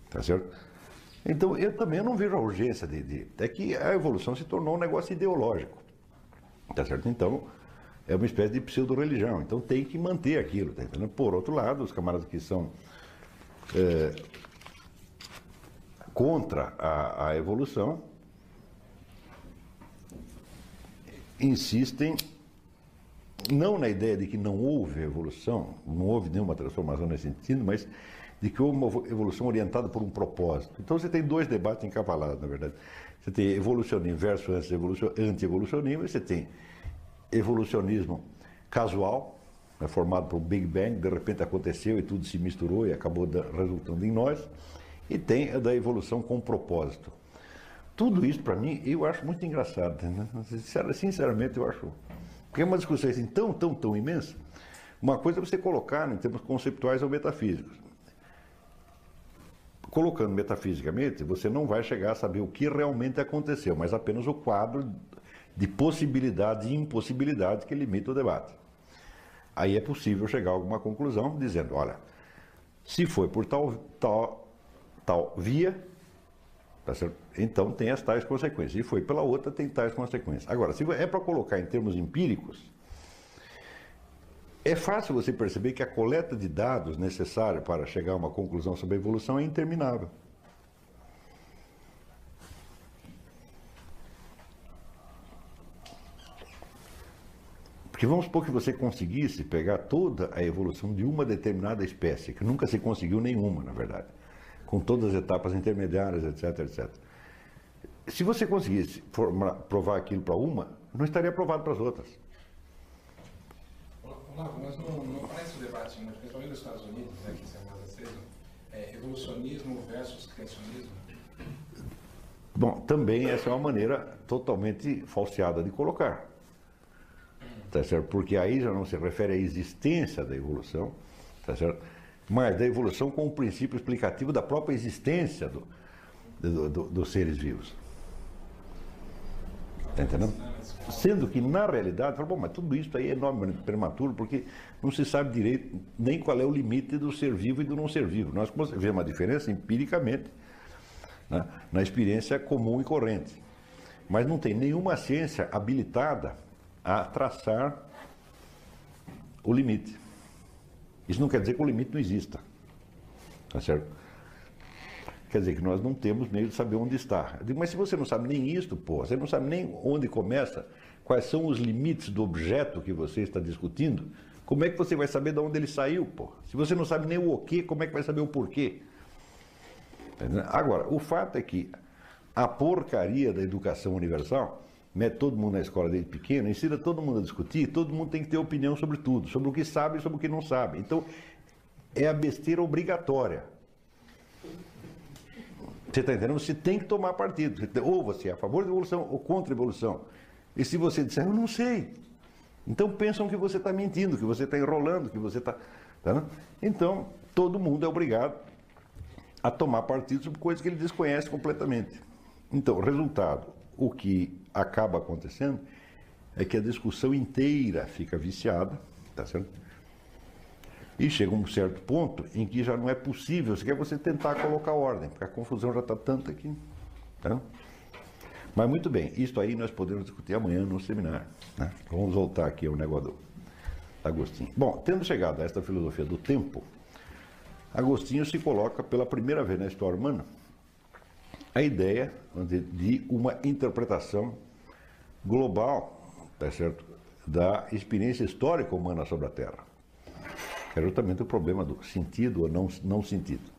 Tá certo? Então, eu também não vejo a urgência de, de. É que a evolução se tornou um negócio ideológico. Tá certo? Então, é uma espécie de pseudo-religião. Então, tem que manter aquilo. Tá entendendo? Por outro lado, os camaradas que são é, contra a, a evolução insistem não na ideia de que não houve evolução, não houve nenhuma transformação nesse sentido, mas de que houve uma evolução orientada por um propósito. Então você tem dois debates encavalados, na verdade. Você tem evolucionismo versus anti-evolucionismo, e você tem evolucionismo casual, né, formado por Big Bang, de repente aconteceu e tudo se misturou e acabou da- resultando em nós, e tem a da evolução com propósito. Tudo isso, para mim, eu acho muito engraçado. Né? Sincer- Sinceramente, eu acho. Porque é uma discussão assim, tão, tão, tão imensa. Uma coisa é você colocar em termos conceptuais ou metafísicos. Colocando metafisicamente, você não vai chegar a saber o que realmente aconteceu, mas apenas o quadro de possibilidades e impossibilidades que limita o debate. Aí é possível chegar a alguma conclusão dizendo, olha, se foi por tal, tal, tal via, Tá? Então tem as tais consequências. E foi pela outra, tem tais consequências. Agora, se é para colocar em termos empíricos, é fácil você perceber que a coleta de dados necessária para chegar a uma conclusão sobre a evolução é interminável. Porque vamos supor que você conseguisse pegar toda a evolução de uma determinada espécie, que nunca se conseguiu nenhuma, na verdade, com todas as etapas intermediárias, etc, etc. Se você conseguisse formar- provar aquilo para uma, não estaria provado para as outras. Olavo, mas não, não parece o debate, mas principalmente nos Estados Unidos, né, que isso é mais aceso, é, evolucionismo versus criacionismo? Bom, também essa é uma maneira totalmente falseada de colocar. Tá certo? Porque aí já não se refere à existência da evolução, tá certo? mas da evolução com o princípio explicativo da própria existência do, do- do- dos seres vivos. Está entendendo? Sendo que, na realidade, fala, bom, mas tudo isso aí é enormemente prematuro, porque não se sabe direito nem qual é o limite do ser vivo e do não ser vivo. Nós vemos a diferença empiricamente né, na experiência comum e corrente. Mas não tem nenhuma ciência habilitada a traçar o limite. Isso não quer dizer que o limite não exista. Tá certo? Quer dizer que nós não temos meio de saber onde está. Eu digo, mas se você não sabe nem isto, pô, você não sabe nem onde começa, quais são os limites do objeto que você está discutindo, como é que você vai saber de onde ele saiu, pô? Se você não sabe nem o que, como é que vai saber o porquê? Entendeu? Agora, o fato é que a porcaria da educação universal mete todo mundo na escola desde pequeno, ensina todo mundo a discutir, todo mundo tem que ter opinião sobre tudo, sobre o que sabe e sobre o que não sabe. Então, é a besteira obrigatória. Você está entendendo? Você tem que tomar partido. Ou você é a favor da evolução ou contra a evolução. E se você disser, eu não sei, então pensam que você está mentindo, que você está enrolando, que você está. Tá vendo? Então, todo mundo é obrigado a tomar partido sobre coisas que ele desconhece completamente. Então, resultado, o que acaba acontecendo é que a discussão inteira fica viciada, tá certo? E chega um certo ponto em que já não é possível sequer você tentar colocar ordem, porque a confusão já está tanta que. Tá? Mas muito bem, isso aí nós podemos discutir amanhã no seminário. né? Vamos voltar aqui ao negócio do Agostinho. Bom, tendo chegado a esta filosofia do tempo, Agostinho se coloca pela primeira vez na história humana a ideia de uma interpretação global, tá certo, da experiência histórica humana sobre a Terra. É justamente o problema do sentido ou não, não sentido.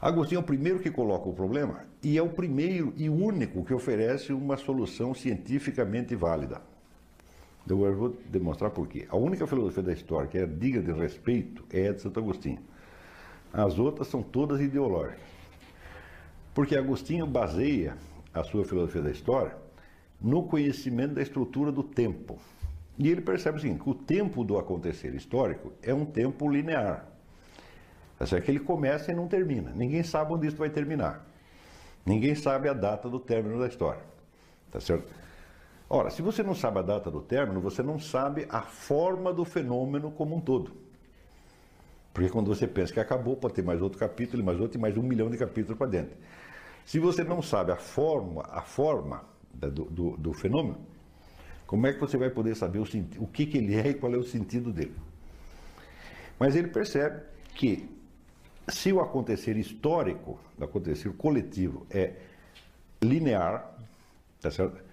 Agostinho é o primeiro que coloca o problema e é o primeiro e único que oferece uma solução cientificamente válida. Eu vou demonstrar por quê. A única filosofia da história que é digna de respeito é a de Santo Agostinho. As outras são todas ideológicas. Porque Agostinho baseia a sua filosofia da história no conhecimento da estrutura do tempo. E ele percebe o seguinte, que o tempo do acontecer histórico é um tempo linear. Tá certo? que ele começa e não termina. Ninguém sabe onde isso vai terminar. Ninguém sabe a data do término da história. Tá certo? Ora, se você não sabe a data do término, você não sabe a forma do fenômeno como um todo. Porque quando você pensa que acabou, pode ter mais outro capítulo, mais outro e mais um milhão de capítulos para dentro. Se você não sabe a forma, a forma do, do- fenômeno, como é que você vai poder saber o, o que, que ele é e qual é o sentido dele? Mas ele percebe que se o acontecer histórico, o acontecer coletivo é linear, tá certo?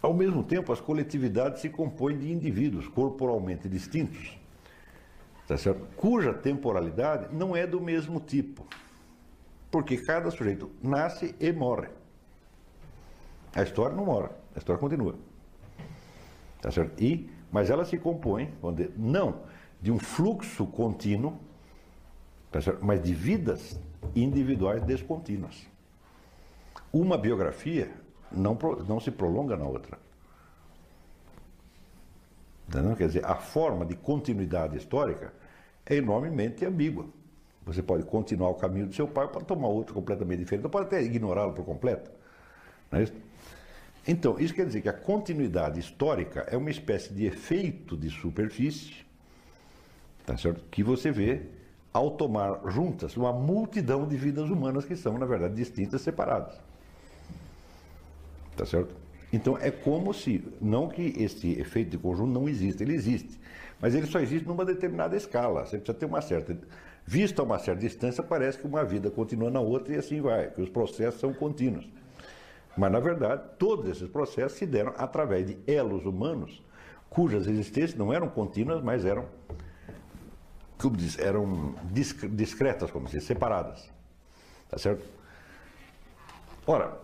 Ao mesmo tempo, as coletividades se compõem de indivíduos corporalmente distintos, tá certo? cuja temporalidade não é do mesmo tipo, porque cada sujeito nasce e morre. A história não morre, a história continua. Tá certo? E, mas ela se compõe, não de um fluxo contínuo, tá certo? mas de vidas individuais descontínuas. Uma biografia não, não se prolonga na outra. Entendeu? Quer dizer, a forma de continuidade histórica é enormemente ambígua. Você pode continuar o caminho do seu pai para tomar outro completamente diferente, ou pode até ignorá-lo por completo. Não é isso? Então, isso quer dizer que a continuidade histórica é uma espécie de efeito de superfície tá certo? que você vê ao tomar juntas uma multidão de vidas humanas que são, na verdade, distintas, separadas. Tá certo? Então é como se, não que esse efeito de conjunto não exista, ele existe, mas ele só existe numa determinada escala. Você precisa ter uma certa. Visto a uma certa distância, parece que uma vida continua na outra e assim vai, que os processos são contínuos. Mas, na verdade, todos esses processos se deram através de elos humanos, cujas existências não eram contínuas, mas eram, como diz, eram disc- discretas, como se separadas. Tá certo? Ora,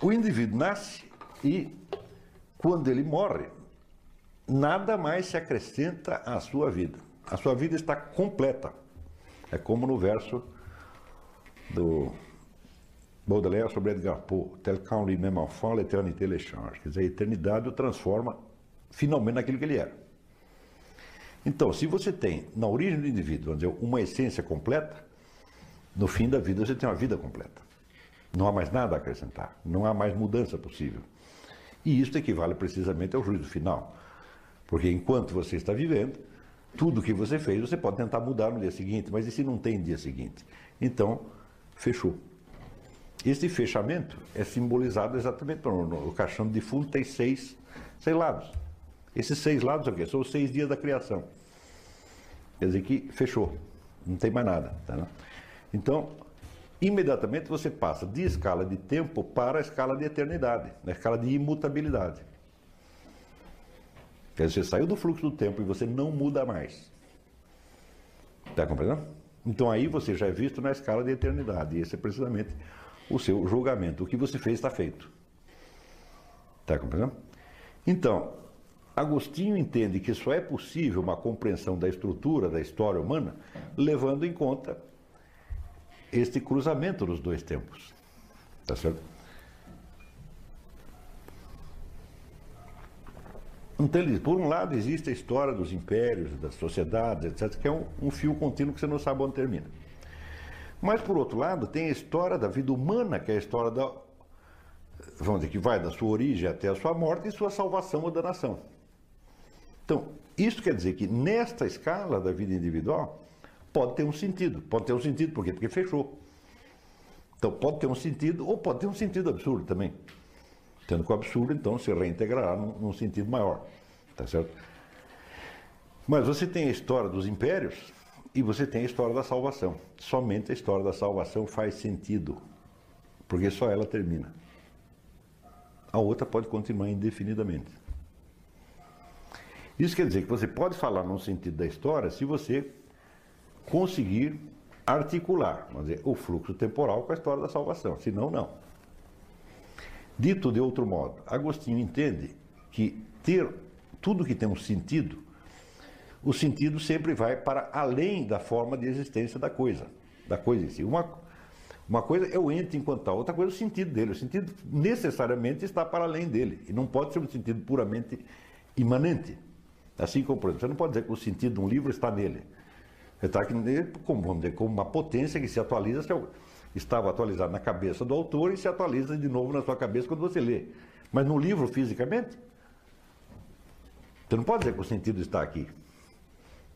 o indivíduo nasce e, quando ele morre, nada mais se acrescenta à sua vida. A sua vida está completa. É como no verso do Baudelaire sobre Edgar Poe, tel qu'en lui-même enfant, l'éternité le change. Quer dizer, a eternidade o transforma finalmente naquilo que ele era. Então, se você tem na origem do indivíduo, vamos dizer, uma essência completa, no fim da vida você tem uma vida completa. Não há mais nada a acrescentar, não há mais mudança possível. E isso equivale precisamente ao juízo final. Porque enquanto você está vivendo, tudo que você fez você pode tentar mudar no dia seguinte, mas e se não tem dia seguinte? Então, fechou. Este fechamento é simbolizado exatamente no, no caixão de defunto tem seis, seis lados. Esses seis lados o são os seis dias da criação. Quer dizer que fechou, não tem mais nada. Tá? Então, imediatamente você passa de escala de tempo para a escala de eternidade, na escala de imutabilidade. Quer dizer, você saiu do fluxo do tempo e você não muda mais. Está compreendendo? Então aí você já é visto na escala de eternidade. E esse é precisamente o seu julgamento. O que você fez está feito. Está compreendendo? Então, Agostinho entende que só é possível uma compreensão da estrutura da história humana levando em conta este cruzamento dos dois tempos. Tá certo? Então ele por um lado existe a história dos impérios, das sociedades, etc., que é um, um fio contínuo que você não sabe onde termina. Mas por outro lado, tem a história da vida humana, que é a história da. Vamos dizer, que vai da sua origem até a sua morte e sua salvação ou danação. Então, isso quer dizer que nesta escala da vida individual, pode ter um sentido. Pode ter um sentido, por quê? Porque fechou. Então pode ter um sentido, ou pode ter um sentido absurdo também. Tendo que o absurdo, então, se reintegrará num, num sentido maior. Tá certo? Mas você tem a história dos impérios e você tem a história da salvação. Somente a história da salvação faz sentido, porque só ela termina. A outra pode continuar indefinidamente. Isso quer dizer que você pode falar num sentido da história se você conseguir articular vamos dizer, o fluxo temporal com a história da salvação, senão não. Dito de outro modo, Agostinho entende que ter tudo que tem um sentido, o sentido sempre vai para além da forma de existência da coisa, da coisa em si. Uma, uma coisa é o ente enquanto tal, outra coisa é o sentido dele. O sentido necessariamente está para além dele e não pode ser um sentido puramente imanente. Assim como, por exemplo, você não pode dizer que o sentido de um livro está nele. Está aqui, como, vamos dizer, como uma potência que se atualiza, se estava atualizado na cabeça do autor e se atualiza de novo na sua cabeça quando você lê. Mas no livro, fisicamente, você não pode dizer que o sentido está aqui.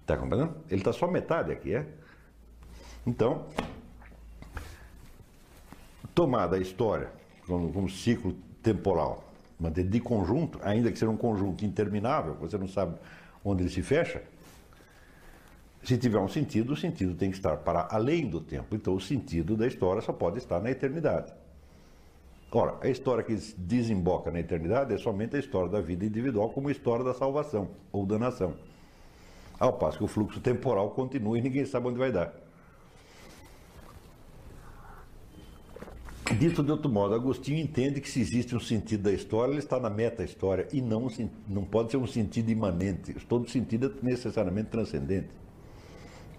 Está compreendendo? Ele está só metade aqui, é? Então, tomada a história como, como ciclo temporal, de conjunto, ainda que seja um conjunto interminável, você não sabe onde ele se fecha, se tiver um sentido, o sentido tem que estar para além do tempo. Então, o sentido da história só pode estar na eternidade. Ora, a história que desemboca na eternidade é somente a história da vida individual como história da salvação ou da nação. Ao passo que o fluxo temporal continua e ninguém sabe onde vai dar. Dito de outro modo, Agostinho entende que se existe um sentido da história, ele está na meta-história e não, não pode ser um sentido imanente. Todo sentido é necessariamente transcendente.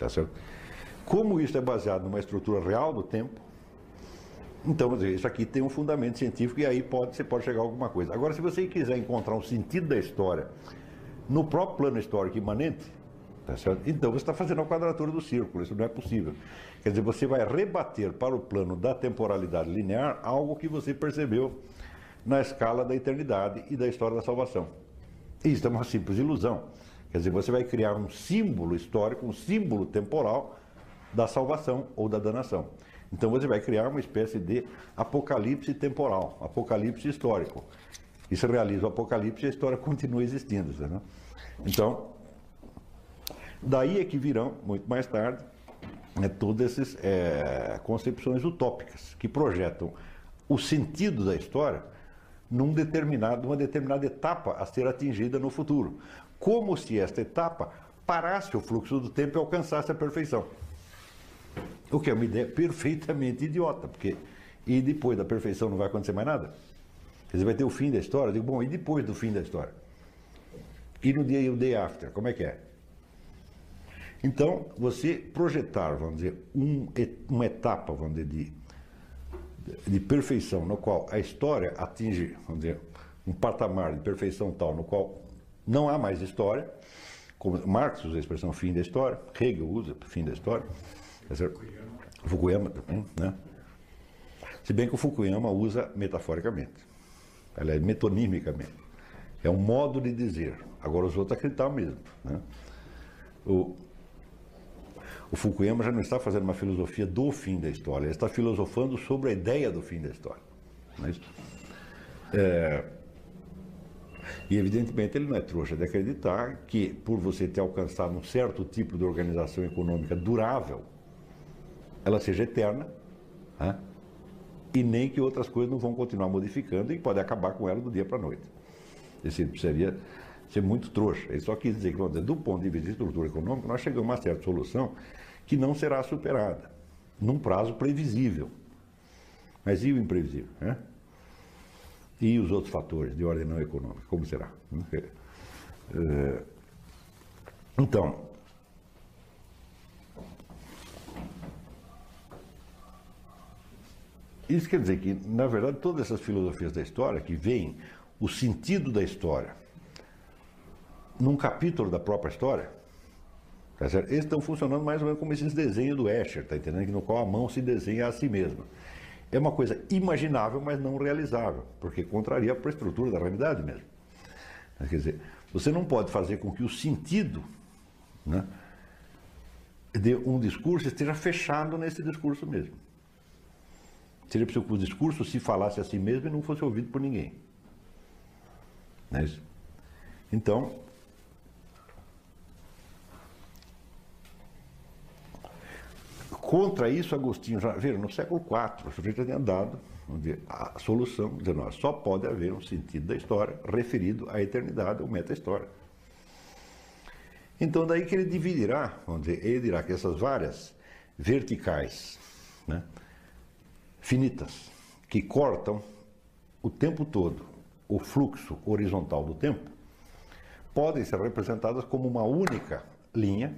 Tá certo? Como isso é baseado numa estrutura real do tempo, então isso aqui tem um fundamento científico e aí pode, você pode chegar a alguma coisa. Agora, se você quiser encontrar um sentido da história no próprio plano histórico imanente, tá certo? então você está fazendo a quadratura do círculo, isso não é possível. Quer dizer, você vai rebater para o plano da temporalidade linear algo que você percebeu na escala da eternidade e da história da salvação. Isso é uma simples ilusão. Quer dizer, você vai criar um símbolo histórico, um símbolo temporal da salvação ou da danação. Então você vai criar uma espécie de apocalipse temporal, apocalipse histórico. E se realiza o apocalipse e a história continua existindo. Né? Então, daí é que virão, muito mais tarde, né, todas essas é, concepções utópicas que projetam o sentido da história num determinado, determinada etapa a ser atingida no futuro como se esta etapa parasse o fluxo do tempo e alcançasse a perfeição. O que é uma ideia perfeitamente idiota, porque e depois da perfeição não vai acontecer mais nada? Dizer, vai ter o fim da história? Eu digo, bom, e depois do fim da história? E no dia e o day after, como é que é? Então, você projetar, vamos dizer, um, uma etapa, vamos dizer, de, de perfeição, no qual a história atinge, vamos dizer, um patamar de perfeição tal, no qual não há mais história, como Marx usa a expressão fim da história, Hegel usa fim da história, Fukuyama também, né? Se bem que o Fukuyama usa metaforicamente, ela é metonimicamente. É um modo de dizer. Agora os outros acreditam mesmo. Né? O, o Fukuyama já não está fazendo uma filosofia do fim da história, ele está filosofando sobre a ideia do fim da história. Não é isso? É, e evidentemente ele não é trouxa de acreditar que por você ter alcançado um certo tipo de organização econômica durável, ela seja eterna, né? e nem que outras coisas não vão continuar modificando e pode acabar com ela do dia para a noite. Esse precisaria ser muito trouxa. Ele só quis dizer que, dizer, do ponto de vista de estrutura econômica, nós chegamos a uma certa solução que não será superada, num prazo previsível. Mas e o imprevisível? Né? E os outros fatores de ordem não econômica, como será? É, então, isso quer dizer que, na verdade, todas essas filosofias da história que veem o sentido da história num capítulo da própria história, tá certo? eles estão funcionando mais ou menos como esses desenhos do Escher, tá entendendo? No qual a mão se desenha a si mesma. É uma coisa imaginável, mas não realizável, porque contraria a estrutura da realidade mesmo. Quer dizer, você não pode fazer com que o sentido né, de um discurso esteja fechado nesse discurso mesmo. Seria preciso que o discurso se falasse a si mesmo e não fosse ouvido por ninguém. É isso? Então, Contra isso, Agostinho já, veja, no século IV, o sujeito tinha dado a solução, dizendo, só pode haver um sentido da história referido à eternidade ou meta-história. Então, daí que ele dividirá, vamos dizer, ele dirá que essas várias verticais, né, finitas, que cortam o tempo todo o fluxo horizontal do tempo, podem ser representadas como uma única linha,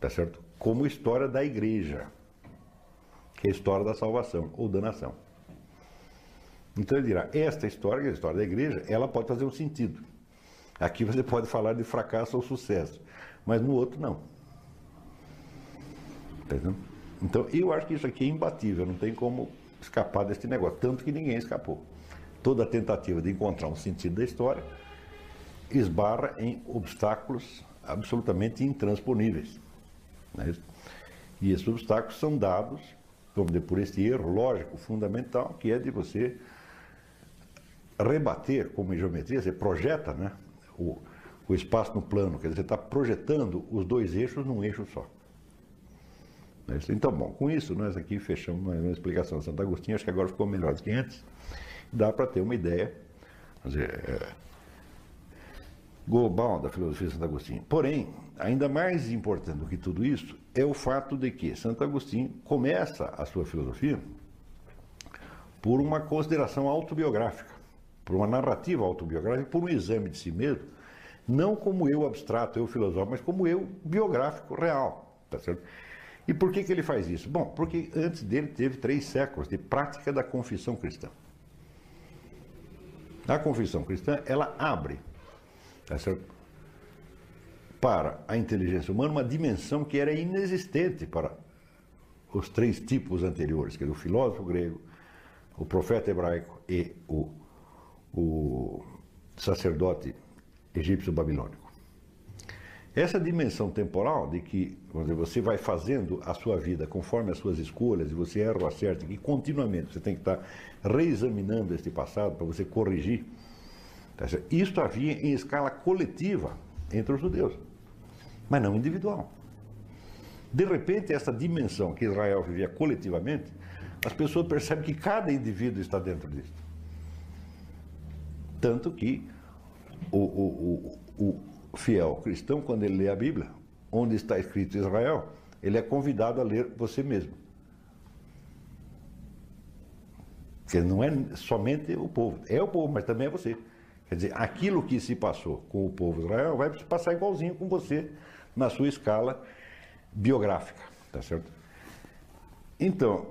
tá certo? Como história da igreja, que é a história da salvação ou da nação. Então ele dirá, esta história, que é a história da igreja, ela pode fazer um sentido. Aqui você pode falar de fracasso ou sucesso, mas no outro não. Entendeu? Então eu acho que isso aqui é imbatível, não tem como escapar desse negócio, tanto que ninguém escapou. Toda tentativa de encontrar um sentido da história esbarra em obstáculos absolutamente intransponíveis. Né? E esses obstáculos são dados, vamos dizer, por esse erro lógico fundamental, que é de você rebater, como em geometria, você projeta né, o, o espaço no plano, quer dizer, você está projetando os dois eixos num eixo só. Né? Então, bom, com isso nós aqui fechamos uma explicação de Santo Agostinho, acho que agora ficou melhor do que antes, dá para ter uma ideia, dizer, é, global da filosofia de Santo Agostinho. Porém, ainda mais importante do que tudo isso é o fato de que Santo Agostinho começa a sua filosofia por uma consideração autobiográfica, por uma narrativa autobiográfica, por um exame de si mesmo, não como eu abstrato, eu filosófico, mas como eu biográfico real. Tá certo? E por que, que ele faz isso? Bom, porque antes dele teve três séculos de prática da confissão cristã. A confissão cristã, ela abre tá certo? para a inteligência humana uma dimensão que era inexistente para os três tipos anteriores, que é o filósofo grego, o profeta hebraico e o, o sacerdote egípcio babilônico. Essa dimensão temporal de que dizer, você vai fazendo a sua vida conforme as suas escolhas e você erra ou acerta, que continuamente você tem que estar reexaminando este passado para você corrigir Tá Isto havia em escala coletiva entre os judeus, mas não individual. De repente, essa dimensão que Israel vivia coletivamente, as pessoas percebem que cada indivíduo está dentro disso. Tanto que o, o, o, o fiel cristão, quando ele lê a Bíblia, onde está escrito Israel, ele é convidado a ler você mesmo. Porque não é somente o povo, é o povo, mas também é você. Quer dizer, aquilo que se passou com o povo de Israel vai passar igualzinho com você na sua escala biográfica, tá certo? Então,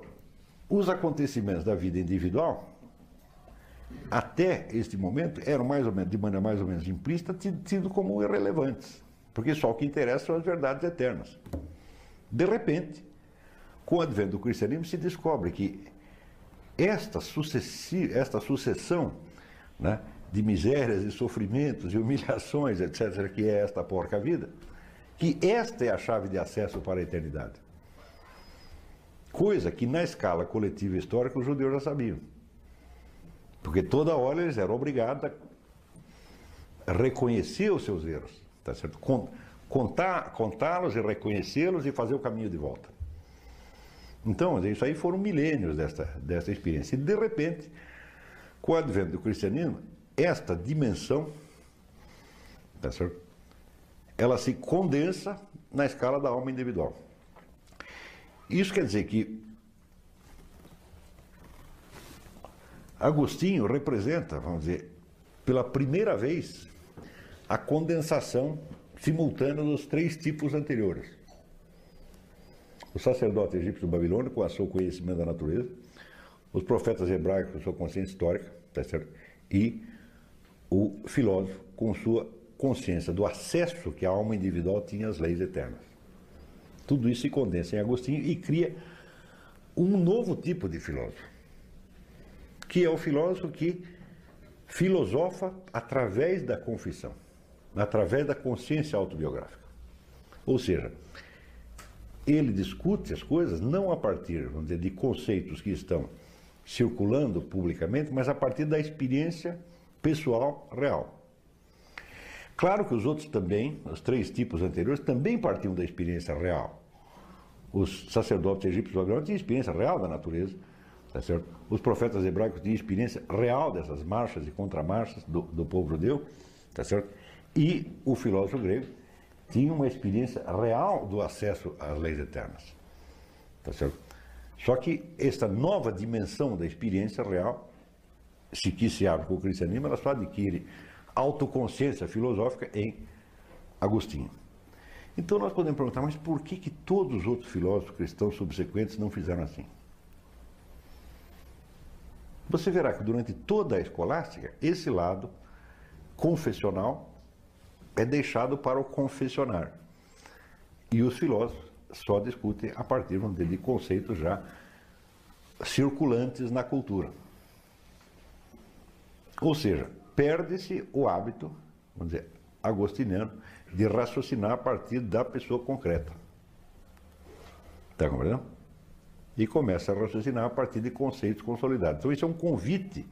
os acontecimentos da vida individual, até este momento, eram mais ou menos, de maneira mais ou menos implícita, tido tido como irrelevantes, porque só o que interessa são as verdades eternas. De repente, com o advento do cristianismo, se descobre que esta, sucessi- esta sucessão né, de misérias e sofrimentos e humilhações, etc., que é esta porca vida, que esta é a chave de acesso para a eternidade. Coisa que na escala coletiva histórica os judeus já sabiam. Porque toda hora eles eram obrigados a reconhecer os seus erros, tá certo? Con- Contar, contá-los e reconhecê-los e fazer o caminho de volta. Então, isso aí foram milênios desta, desta experiência. E, de repente, com o advento do cristianismo, esta dimensão, tá certo? ela se condensa na escala da alma individual. Isso quer dizer que Agostinho representa, vamos dizer, pela primeira vez, a condensação simultânea dos três tipos anteriores. O sacerdote egípcio babilônico com o seu conhecimento da natureza, os profetas hebraicos com sua consciência histórica, tá certo? e o filósofo com sua consciência do acesso que a alma individual tinha às leis eternas. Tudo isso se condensa em Agostinho e cria um novo tipo de filósofo, que é o filósofo que filosofa através da confissão, através da consciência autobiográfica. Ou seja, ele discute as coisas não a partir, dizer, de conceitos que estão circulando publicamente, mas a partir da experiência pessoal real. Claro que os outros também, os três tipos anteriores, também partiam da experiência real. Os sacerdotes egípcios babilônicos tinham experiência real da natureza, tá certo? Os profetas hebraicos tinham experiência real dessas marchas e contramarchas do, do povo judeu, tá certo? E o filósofo grego tinha uma experiência real do acesso às leis eternas, tá certo? Só que esta nova dimensão da experiência real, que se abre com o cristianismo, ela só adquire autoconsciência filosófica em Agostinho. Então nós podemos perguntar, mas por que, que todos os outros filósofos cristãos subsequentes não fizeram assim? Você verá que durante toda a escolástica, esse lado confessional é deixado para o confessionar. E os filósofos só discutem a partir de conceitos já circulantes na cultura. Ou seja, perde-se o hábito, vamos dizer, agostiniano, de raciocinar a partir da pessoa concreta. Está compreendendo? E começa a raciocinar a partir de conceitos consolidados. Então, isso é um convite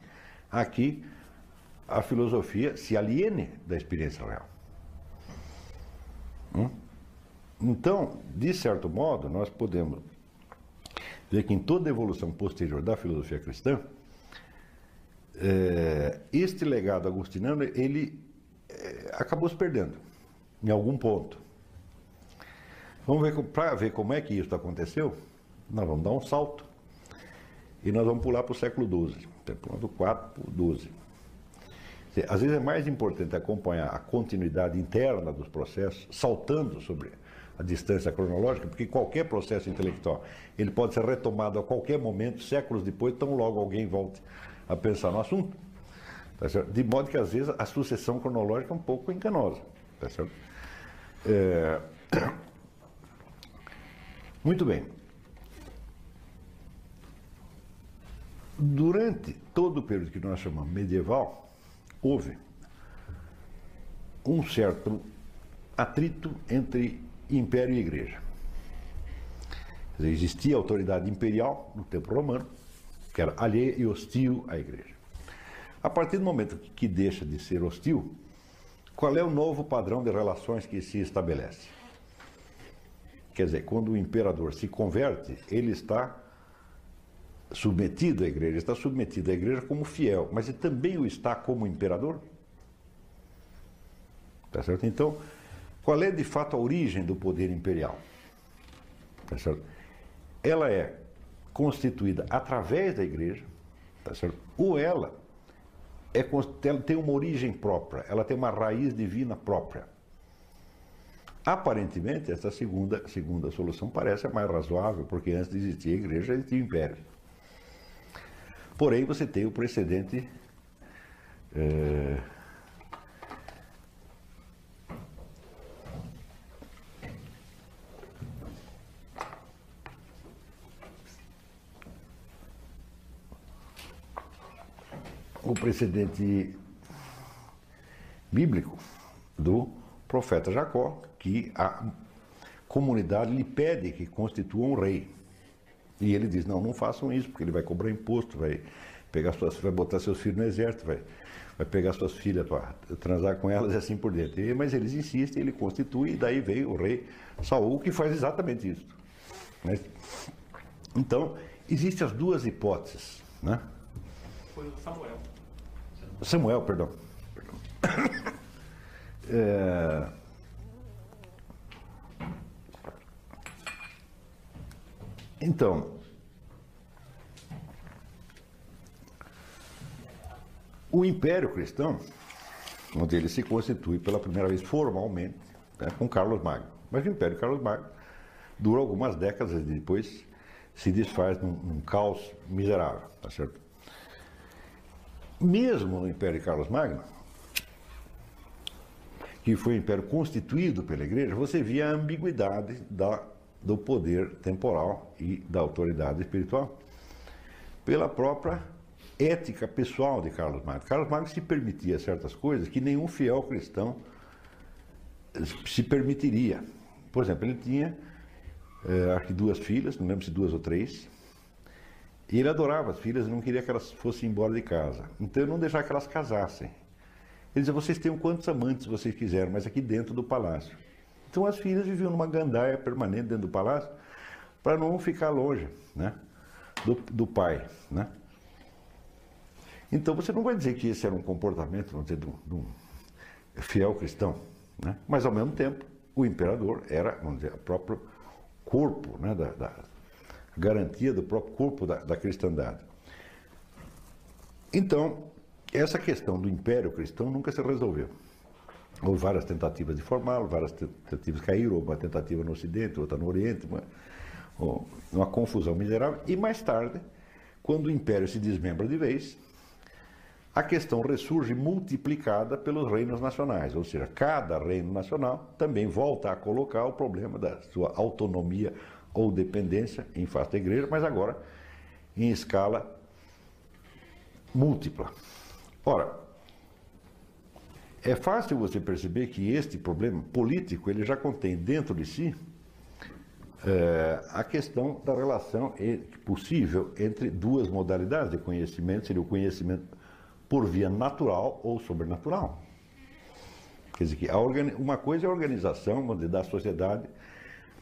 a que a filosofia se aliene da experiência real. Hum? Então, de certo modo, nós podemos ver que em toda a evolução posterior da filosofia cristã, é, este legado agostiniano ele é, acabou se perdendo em algum ponto. Vamos ver para ver como é que isso aconteceu. Nós vamos dar um salto e nós vamos pular para o século XII, do 4 para o XII. Às vezes é mais importante acompanhar a continuidade interna dos processos, saltando sobre a distância cronológica, porque qualquer processo intelectual ele pode ser retomado a qualquer momento, séculos depois, tão logo alguém volte a pensar no assunto. Tá de modo que às vezes a sucessão cronológica é um pouco enganosa. Tá? É... Muito bem. Durante todo o período que nós chamamos medieval, houve um certo atrito entre império e igreja. Existia autoridade imperial no tempo romano, que era alheia e hostil à igreja. A partir do momento que deixa de ser hostil, qual é o novo padrão de relações que se estabelece? Quer dizer, quando o imperador se converte, ele está submetido à igreja, está submetido à igreja como fiel, mas ele também o está como imperador? Tá certo? Então, qual é de fato a origem do poder imperial? Tá certo? Ela é constituída através da igreja, tá certo? ou ela, é, ela tem uma origem própria, ela tem uma raiz divina própria. Aparentemente, essa segunda, segunda solução parece a mais razoável, porque antes de existir a igreja, existia o império. Porém, você tem o precedente é, o precedente bíblico do profeta Jacó, que a comunidade lhe pede que constitua um rei. E ele diz: Não, não façam isso, porque ele vai cobrar imposto, vai pegar suas, vai botar seus filhos no exército, vai, vai pegar suas filhas para transar com elas e assim por diante. E, mas eles insistem, ele constitui, e daí veio o rei Saul, que faz exatamente isso. Né? Então, existem as duas hipóteses. Né? Foi o Samuel. Samuel, perdão. É... Então, o Império Cristão, onde ele se constitui pela primeira vez formalmente, né, com Carlos Magno. Mas o Império Carlos Magno dura algumas décadas e depois se desfaz num, num caos miserável, tá certo? Mesmo no Império Carlos Magno, que foi o império constituído pela igreja, você via a ambiguidade da, do poder temporal e da autoridade espiritual pela própria ética pessoal de Carlos Magno. Carlos Magno se permitia certas coisas que nenhum fiel cristão se permitiria. Por exemplo, ele tinha, é, acho que duas filhas, não lembro se duas ou três, e ele adorava as filhas não queria que elas fossem embora de casa. Então ele não deixava que elas casassem. Ele dizia, vocês tenham quantos amantes vocês quiserem, mas aqui dentro do palácio. Então as filhas viviam numa gandaia permanente dentro do palácio para não ficar longe né, do, do pai. Né? Então você não vai dizer que esse era um comportamento, vamos dizer, um, de um fiel cristão. Né? Mas ao mesmo tempo, o imperador era, vamos dizer, o próprio corpo, né, da, da garantia do próprio corpo da, da cristandade. Então, essa questão do império cristão nunca se resolveu. Houve várias tentativas de formá-lo, várias tentativas caíram, uma tentativa no Ocidente, outra no Oriente, uma, uma confusão miserável. E mais tarde, quando o império se desmembra de vez, a questão ressurge multiplicada pelos reinos nacionais, ou seja, cada reino nacional também volta a colocar o problema da sua autonomia ou dependência em face da igreja, mas agora em escala múltipla. Ora, é fácil você perceber que este problema político ele já contém dentro de si é, a questão da relação possível entre duas modalidades de conhecimento, seria o conhecimento por via natural ou sobrenatural. Quer dizer que uma coisa é a organização da sociedade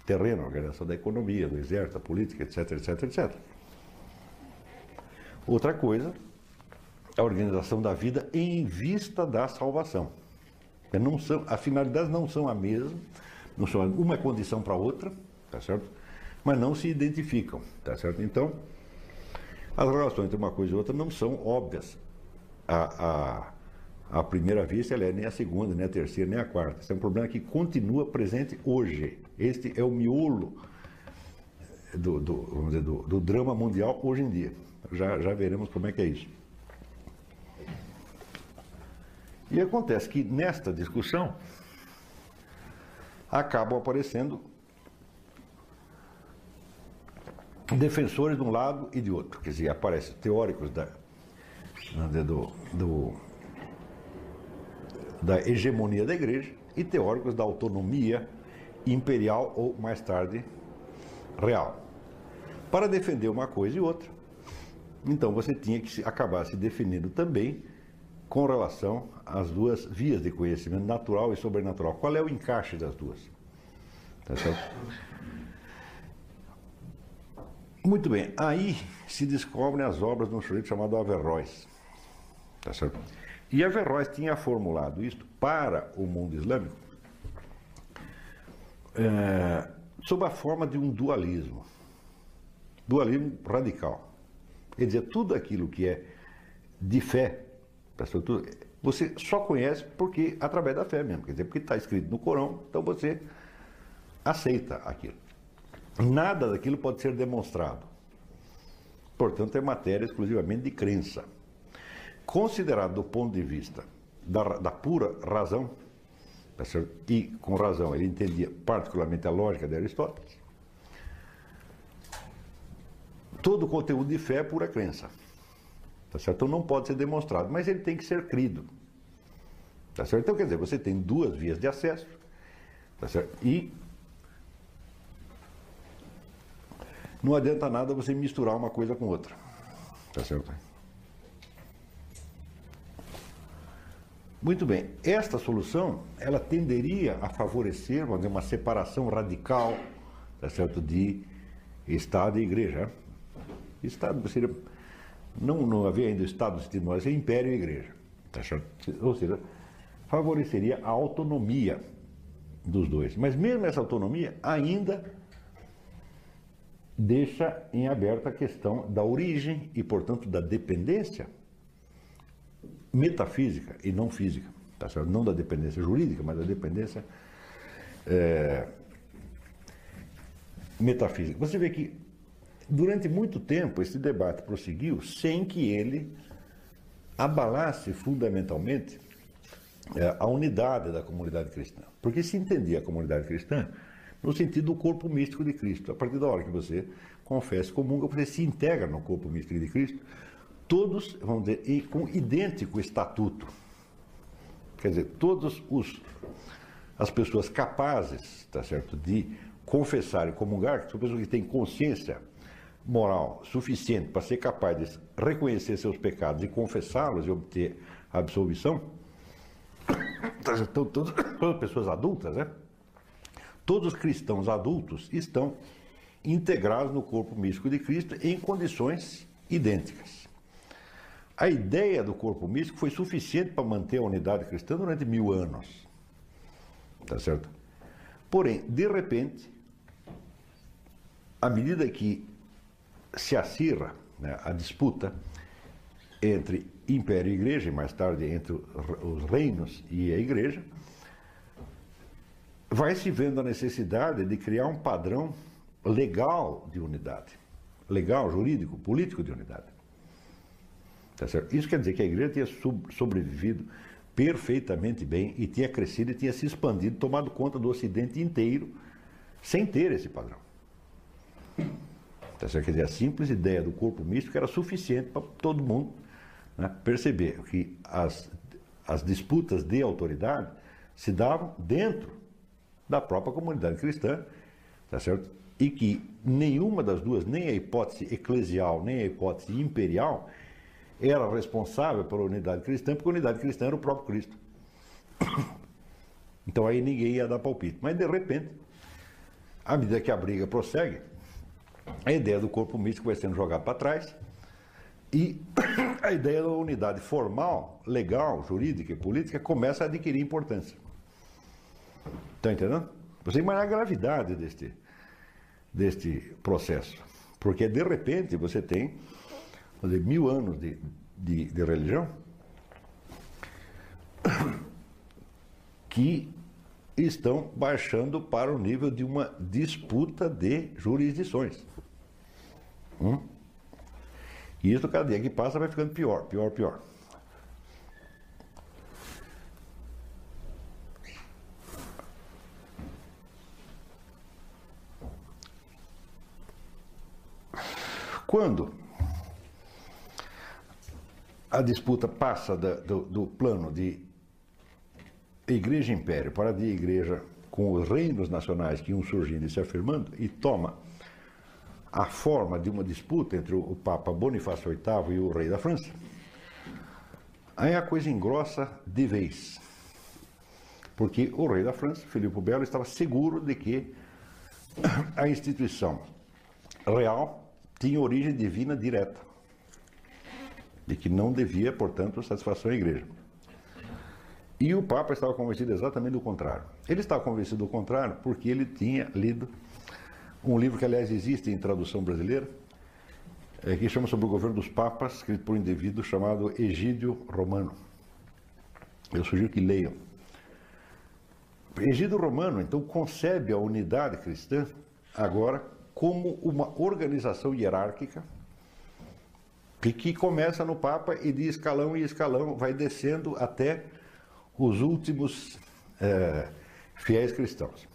terrena, a organização da economia, do exército, da política, etc, etc, etc. Outra coisa a organização da vida em vista da salvação. Não são, as finalidades não são a mesma, não são uma condição para outra, tá certo? Mas não se identificam, tá certo? Então, as relações entre uma coisa e outra não são óbvias. A, a, a primeira vista, ela é nem a segunda, nem a terceira, nem a quarta. Esse é um problema que continua presente hoje. Este é o miolo do, do, vamos dizer, do, do drama mundial hoje em dia. Já, já veremos como é que é isso. E acontece que nesta discussão acabam aparecendo defensores de um lado e de outro. Quer dizer, aparecem teóricos da, do, do, da hegemonia da igreja e teóricos da autonomia imperial ou, mais tarde, real. Para defender uma coisa e outra, então você tinha que acabar se definindo também com relação às duas vias de conhecimento, natural e sobrenatural. Qual é o encaixe das duas? Tá certo? Muito bem, aí se descobrem as obras de um sujeito chamado Averroes. Tá certo? E Averroes tinha formulado isto para o mundo islâmico é, sob a forma de um dualismo. Dualismo radical. Quer dizer, tudo aquilo que é de fé você só conhece porque através da fé mesmo, quer dizer, porque está escrito no Corão, então você aceita aquilo. Nada daquilo pode ser demonstrado. Portanto, é matéria exclusivamente de crença. Considerado do ponto de vista da, da pura razão, tá e com razão ele entendia particularmente a lógica de Aristóteles, todo conteúdo de fé é pura crença. Tá certo? Então não pode ser demonstrado, mas ele tem que ser crido. Tá certo? Então quer dizer, você tem duas vias de acesso, tá certo? E não adianta nada você misturar uma coisa com outra. Tá certo? Muito bem, esta solução ela tenderia a favorecer vamos dizer, uma separação radical tá certo, de Estado e Igreja. Estado seria, não, não havia ainda Estado sentido mas Império e Igreja. Tá certo? Ou seja, favoreceria a autonomia dos dois. Mas mesmo essa autonomia ainda deixa em aberto a questão da origem e, portanto, da dependência metafísica e não física, tá certo? não da dependência jurídica, mas da dependência é, metafísica. Você vê que durante muito tempo esse debate prosseguiu sem que ele abalasse fundamentalmente é, a unidade da comunidade cristã. Porque se entendia a comunidade cristã no sentido do corpo místico de Cristo. A partir da hora que você confessa, comunga, você se integra no corpo místico de Cristo, todos, vamos dizer, com idêntico estatuto. Quer dizer, todos os as pessoas capazes, tá certo, de confessar e comungar, que são pessoas que têm consciência moral suficiente para ser capaz de reconhecer seus pecados e confessá-los e obter a absolvição, então, todas, todas pessoas adultas, né? Todos os cristãos adultos estão integrados no corpo místico de Cristo em condições idênticas. A ideia do corpo místico foi suficiente para manter a unidade cristã durante mil anos. Tá certo? Porém, de repente, à medida que se acirra né, a disputa entre império e igreja, e mais tarde entre os reinos e a igreja, vai se vendo a necessidade de criar um padrão legal de unidade. Legal, jurídico, político de unidade. Tá certo? Isso quer dizer que a igreja tinha sobrevivido perfeitamente bem e tinha crescido e tinha se expandido, tomado conta do Ocidente inteiro, sem ter esse padrão. Tá certo? Quer dizer, a simples ideia do corpo místico era suficiente para todo mundo né, perceber que as, as disputas de autoridade se davam dentro da própria comunidade cristã, tá certo? E que nenhuma das duas, nem a hipótese eclesial, nem a hipótese imperial, era responsável pela unidade cristã, porque a unidade cristã era o próprio Cristo. Então aí ninguém ia dar palpite. Mas de repente, à medida que a briga prossegue, a ideia do corpo místico vai sendo jogada para trás e a ideia da unidade formal, legal, jurídica e política começa a adquirir importância. Está entendendo? Você imagina a gravidade deste, deste processo. Porque de repente você tem dizer, mil anos de, de, de religião que estão baixando para o nível de uma disputa de jurisdições. Hum? E isso, cada dia que passa, vai ficando pior, pior, pior. Quando a disputa passa da, do, do plano de igreja-império para de igreja com os reinos nacionais que iam surgindo e se afirmando e toma a forma de uma disputa entre o Papa Bonifácio VIII e o rei da França, aí a coisa engrossa de vez. Porque o rei da França, Filipe Belo, estava seguro de que a instituição real tinha origem divina direta. De que não devia, portanto, satisfação à igreja. E o Papa estava convencido exatamente do contrário. Ele estava convencido do contrário porque ele tinha lido um livro que, aliás, existe em tradução brasileira, é, que chama sobre o governo dos papas, escrito por um indivíduo chamado Egídio Romano. Eu sugiro que leiam. Egídio Romano, então, concebe a unidade cristã agora como uma organização hierárquica que, começa no Papa e de escalão em escalão vai descendo até os últimos eh, fiéis cristãos.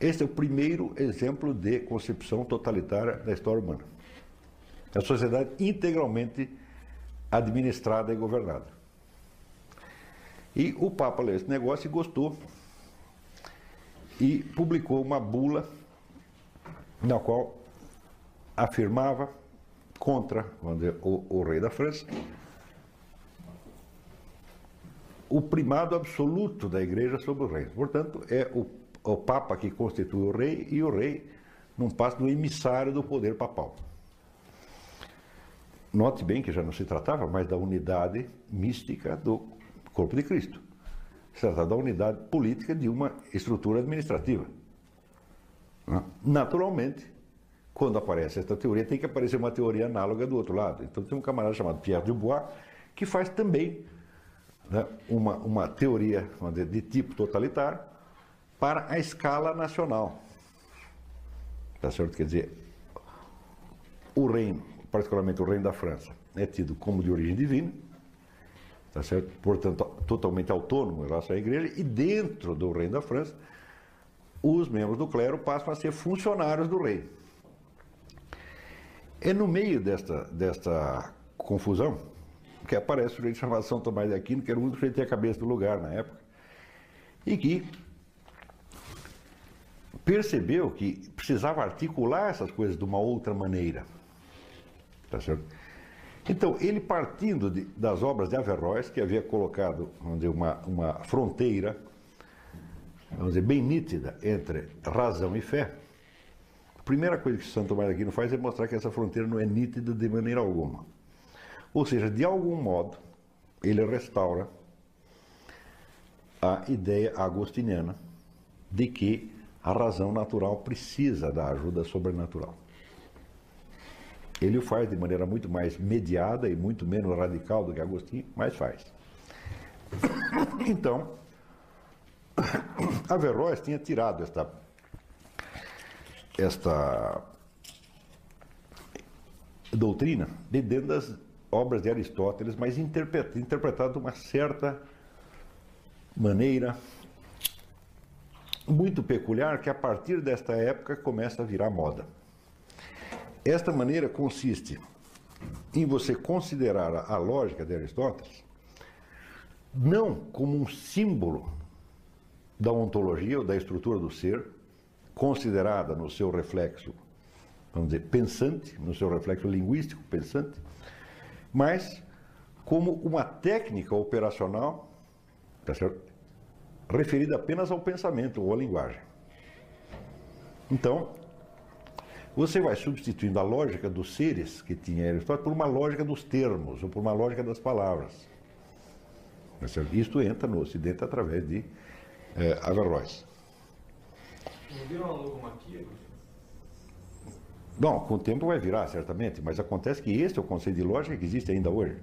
Este é o primeiro exemplo de concepção totalitária da história humana. É a sociedade integralmente administrada e governada. E o Papa leu esse negócio e gostou e publicou uma bula na qual afirmava contra o, o rei da França o primado absoluto da igreja sobre o rei. Portanto, é o, o Papa que constitui o rei e o rei não passa do emissário do poder papal. Note bem que já não se tratava mais da unidade mística do corpo de Cristo. Se tratava da unidade política de uma estrutura administrativa. Naturalmente, quando aparece esta teoria, tem que aparecer uma teoria análoga do outro lado. Então tem um camarada chamado Pierre Dubois que faz também né, uma, uma teoria de tipo totalitário para a escala nacional. Tá certo? Quer dizer, o reino, particularmente o reino da França, é tido como de origem divina, tá certo? portanto, totalmente autônomo em relação à igreja, e dentro do reino da França, os membros do clero passam a ser funcionários do rei. É no meio desta, desta confusão que aparece o rei chamado São Tomás de Aquino, que era o único que tinha a cabeça do lugar na época, e que percebeu que precisava articular essas coisas de uma outra maneira. Tá certo? Então, ele partindo de, das obras de Averroes, que havia colocado vamos dizer, uma, uma fronteira vamos dizer, bem nítida entre razão e fé, a primeira coisa que Santo Tomás de Aquino faz é mostrar que essa fronteira não é nítida de maneira alguma. Ou seja, de algum modo, ele restaura a ideia agostiniana de que a razão natural precisa da ajuda sobrenatural. Ele o faz de maneira muito mais mediada e muito menos radical do que Agostinho, mas faz. Então, Averroes tinha tirado esta, esta doutrina de dentro das obras de Aristóteles, mas interpretada de uma certa maneira muito peculiar que a partir desta época começa a virar moda. Esta maneira consiste em você considerar a lógica de Aristóteles não como um símbolo da ontologia ou da estrutura do ser, considerada no seu reflexo, vamos dizer, pensante, no seu reflexo linguístico pensante, mas como uma técnica operacional tá certo? referida apenas ao pensamento ou à linguagem. Então, você vai substituindo a lógica dos seres que tinha Aristóteles por uma lógica dos termos ou por uma lógica das palavras. Tá Isto entra no Ocidente através de é, Averroes. Não viram? Bom, com o tempo vai virar, certamente, mas acontece que este é o conceito de lógica que existe ainda hoje.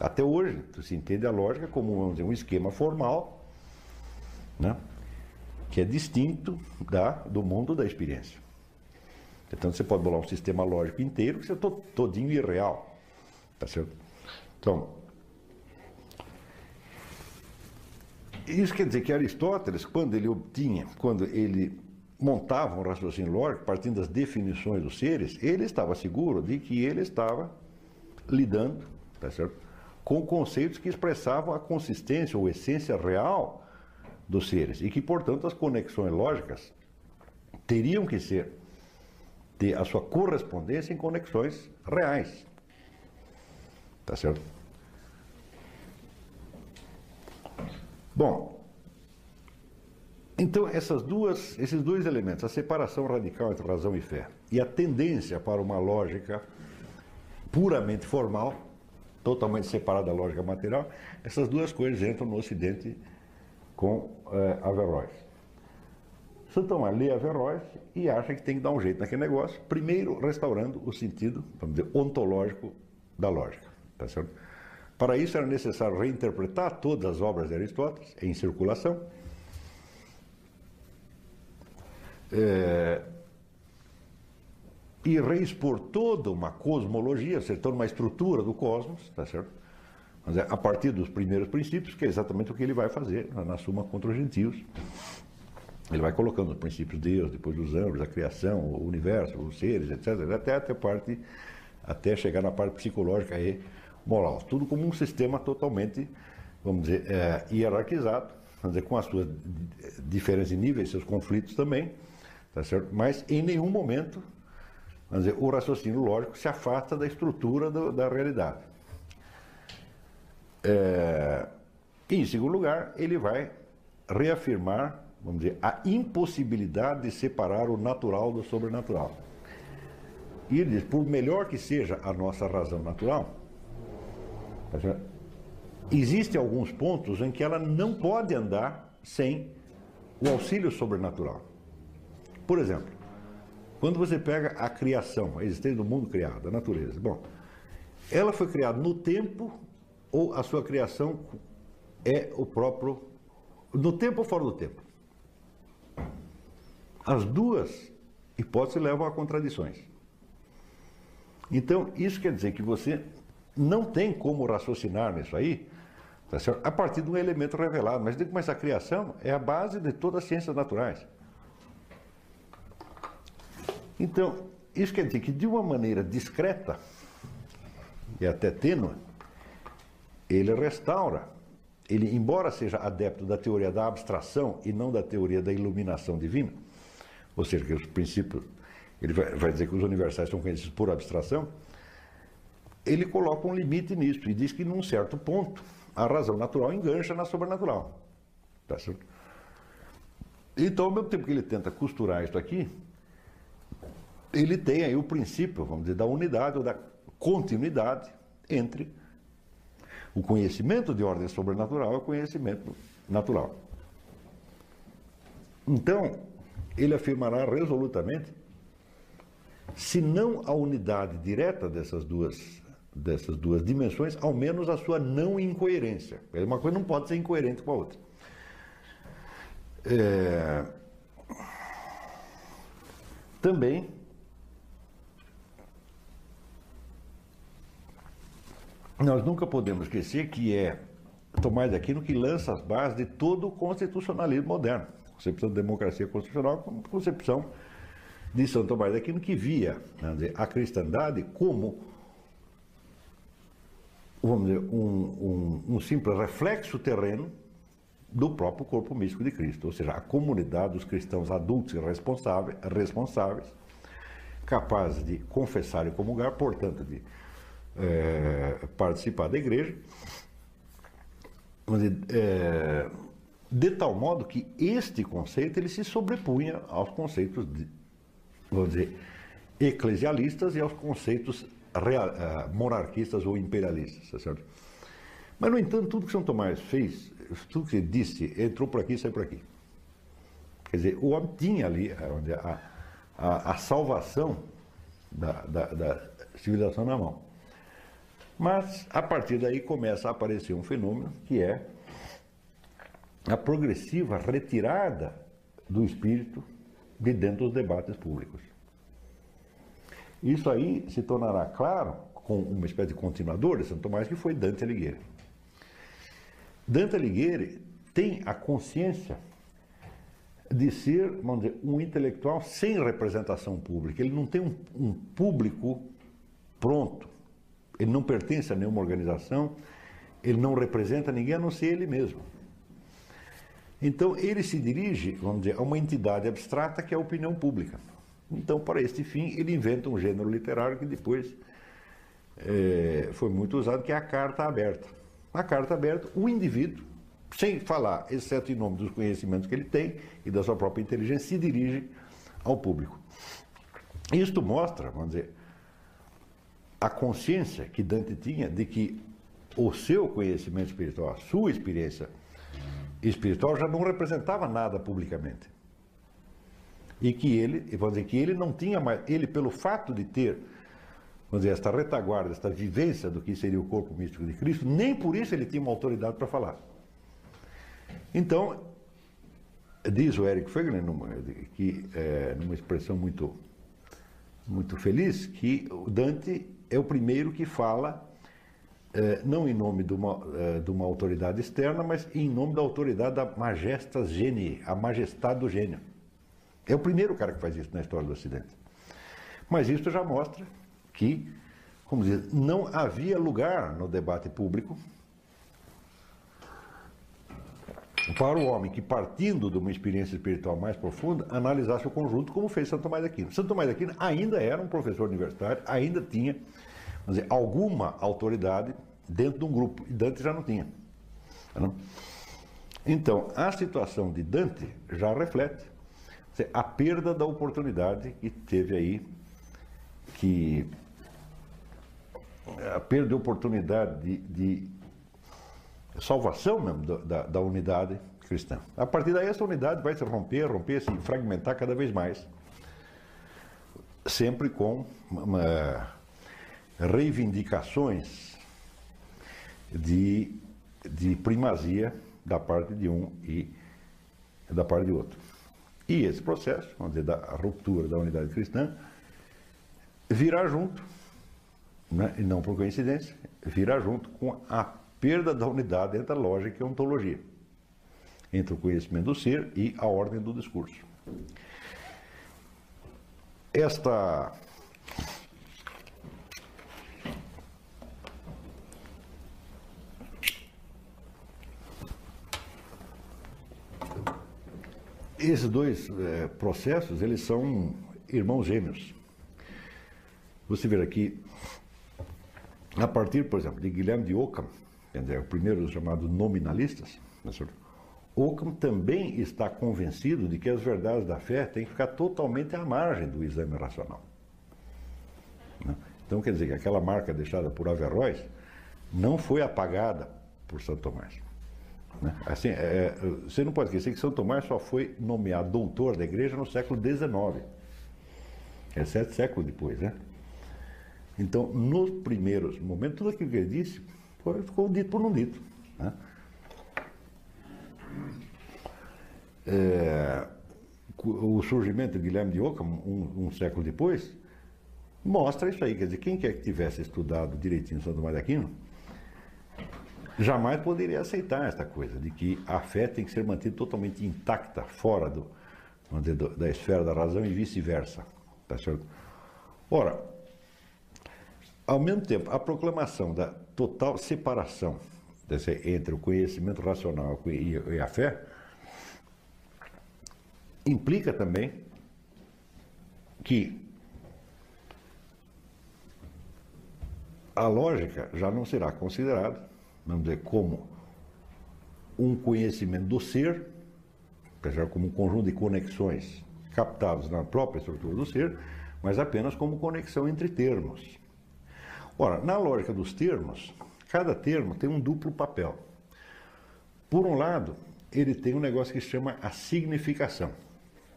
Até hoje, se entende a lógica como dizer, um esquema formal, né, que é distinto da, do mundo da experiência. Então você pode bolar um sistema lógico inteiro que é todinho irreal. Tá certo? Então, Isso quer dizer que Aristóteles, quando ele obtinha, quando ele montava um raciocínio lógico, partindo das definições dos seres, ele estava seguro de que ele estava lidando tá certo? com conceitos que expressavam a consistência ou essência real dos seres e que, portanto, as conexões lógicas teriam que ser ter a sua correspondência em conexões reais. Tá certo? Bom, então essas duas, esses dois elementos, a separação radical entre razão e fé e a tendência para uma lógica puramente formal, totalmente separada da lógica material, essas duas coisas entram no Ocidente com eh, Averroes. Santo Tomás lê Averroes e acha que tem que dar um jeito naquele negócio, primeiro restaurando o sentido, vamos dizer, ontológico da lógica. Tá certo? Para isso era necessário reinterpretar todas as obras de Aristóteles em circulação é, e reexpor toda uma cosmologia, ou toda uma estrutura do cosmos, tá certo? É a partir dos primeiros princípios, que é exatamente o que ele vai fazer na Suma contra os Gentios. Ele vai colocando os princípios de Deus, depois os anjos, a criação, o universo, os seres, etc., até, até, parte, até chegar na parte psicológica e moral. Tudo como um sistema totalmente, vamos dizer, é, hierarquizado, vamos dizer, com as suas diferentes níveis, seus conflitos também, tá certo? mas em nenhum momento vamos dizer, o raciocínio lógico se afasta da estrutura do, da realidade. É, e, em segundo lugar, ele vai reafirmar, vamos dizer, a impossibilidade de separar o natural do sobrenatural. E ele diz, por melhor que seja a nossa razão natural, existem alguns pontos em que ela não pode andar sem o auxílio sobrenatural. Por exemplo, quando você pega a criação, a existência do mundo criado, a natureza, bom, ela foi criada no tempo ou a sua criação é o próprio. No tempo ou fora do tempo? As duas hipóteses levam a contradições. Então, isso quer dizer que você não tem como raciocinar nisso aí tá a partir de um elemento revelado. Mas, mas a criação é a base de todas as ciências naturais. Então, isso quer dizer que de uma maneira discreta e até tênue, ele restaura. Ele, embora seja adepto da teoria da abstração e não da teoria da iluminação divina, ou seja, que os princípios, ele vai, vai dizer que os universais são conhecidos por abstração, ele coloca um limite nisso e diz que num certo ponto a razão natural engancha na sobrenatural. Tá certo? Então, ao mesmo tempo que ele tenta costurar isso aqui, ele tem aí o princípio, vamos dizer, da unidade ou da continuidade entre o conhecimento de ordem sobrenatural e o conhecimento natural. Então, ele afirmará resolutamente, se não a unidade direta dessas duas, dessas duas dimensões, ao menos a sua não incoerência. Uma coisa não pode ser incoerente com a outra. É... Também nós nunca podemos esquecer que é Tomás de Aquino que lança as bases de todo o constitucionalismo moderno. Concepção de democracia constitucional como concepção de São Tomás de Aquino que via dizer, a cristandade como vamos dizer, um, um, um simples reflexo terreno do próprio corpo místico de Cristo, ou seja, a comunidade dos cristãos adultos e responsáveis, responsáveis capazes de confessar e comungar, portanto, de é, participar da igreja, é, de tal modo que este conceito ele se sobrepunha aos conceitos, de, vamos dizer, eclesialistas e aos conceitos real, uh, monarquistas ou imperialistas, tá certo? Mas, no entanto, tudo que São Tomás fez, tudo que disse, entrou por aqui e saiu por aqui. Quer dizer, o homem tinha ali a, a, a salvação da, da, da civilização na mão. Mas, a partir daí, começa a aparecer um fenômeno que é a progressiva retirada do espírito de dentro dos debates públicos. Isso aí se tornará claro com uma espécie de continuador de Santo Tomás, que foi Dante Alighieri. Dante Alighieri tem a consciência de ser, vamos dizer, um intelectual sem representação pública. Ele não tem um, um público pronto. Ele não pertence a nenhuma organização, ele não representa ninguém a não ser ele mesmo. Então, ele se dirige, vamos dizer, a uma entidade abstrata que é a opinião pública. Então, para este fim, ele inventa um gênero literário que depois é, foi muito usado, que é a carta aberta. A carta aberta, o indivíduo, sem falar, exceto em nome dos conhecimentos que ele tem e da sua própria inteligência, se dirige ao público. Isto mostra, vamos dizer, a consciência que Dante tinha de que o seu conhecimento espiritual, a sua experiência espiritual já não representava nada publicamente. E que ele, vamos dizer, que ele não tinha mais, ele pelo fato de ter, vamos dizer, esta retaguarda, esta vivência do que seria o corpo místico de Cristo, nem por isso ele tinha uma autoridade para falar. Então, diz o Eric Fegner, numa, que, é, numa expressão muito, muito feliz, que Dante é o primeiro que fala, é, não em nome de uma, é, de uma autoridade externa, mas em nome da autoridade da majestas genii, a majestade do gênio. É o primeiro cara que faz isso na história do Ocidente. Mas isso já mostra que, como dizer, não havia lugar no debate público para o homem que, partindo de uma experiência espiritual mais profunda, analisasse o conjunto, como fez Santo Tomás de Aquino. Santo Tomás de Aquino ainda era um professor universitário, ainda tinha dizer, alguma autoridade dentro de um grupo, e Dante já não tinha. Não? Então, a situação de Dante já reflete a perda da oportunidade que teve aí, que a perda de oportunidade de, de salvação mesmo da, da, unidade cristã. A partir daí, essa unidade vai se romper, romper, se fragmentar cada vez mais, sempre com uma, reivindicações de, de primazia da parte de um e da parte de outro. E esse processo, vamos dizer, da ruptura da unidade cristã, virá junto, né, e não por coincidência, virá junto com a perda da unidade entre a lógica e a ontologia, entre o conhecimento do ser e a ordem do discurso. Esta Esses dois é, processos, eles são irmãos gêmeos. Você vê aqui, a partir, por exemplo, de Guilherme de Ockham, o primeiro dos chamados nominalistas, né, Ockham também está convencido de que as verdades da fé têm que ficar totalmente à margem do exame racional. Né? Então, quer dizer que aquela marca deixada por Averroes não foi apagada por Santo Tomás. Né? Assim, é, você não pode esquecer que Santo Tomás só foi nomeado doutor da igreja no século XIX. É sete séculos depois, né? Então, nos primeiros momentos, tudo aquilo que ele disse ficou dito por não dito. Né? É, o surgimento de Guilherme de Ockham, um, um, século depois, mostra isso aí. Quer dizer, quem quer que tivesse estudado direitinho Santo Tomás de Aquino, jamais poderia aceitar esta coisa, de que a fé tem que ser mantida totalmente intacta, fora do, dizer, da esfera da razão e vice-versa. Tá certo? Ora, ao mesmo tempo, a proclamação da total separação entre o conhecimento racional e a fé implica também que a lógica já não será considerada, vamos dizer, como um conhecimento do ser, como um conjunto de conexões captadas na própria estrutura do ser, mas apenas como conexão entre termos. Ora, na lógica dos termos, cada termo tem um duplo papel. Por um lado, ele tem um negócio que se chama a significação.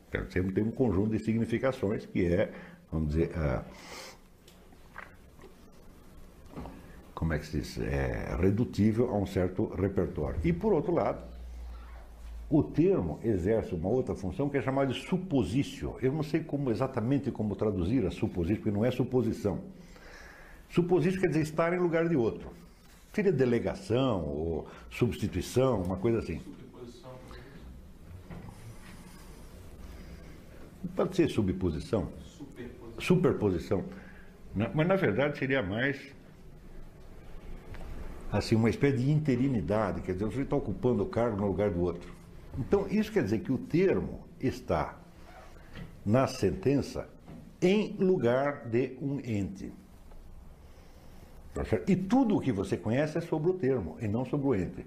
Então, sempre tem um conjunto de significações que é, vamos dizer, a, como é que se diz, é redutível a um certo repertório. E por outro lado, o termo exerce uma outra função que é chamada de suposício. Eu não sei como exatamente como traduzir a suposício, porque não é suposição. Suposício quer dizer estar em lugar de outro. Seria delegação ou substituição, uma coisa assim. Pode ser subposição. Superposição. Superposição. Mas na verdade seria mais assim, uma espécie de interinidade, quer dizer, você está ocupando o cargo no lugar do outro. Então, isso quer dizer que o termo está na sentença em lugar de um ente. Tá e tudo o que você conhece é sobre o termo e não sobre o ente.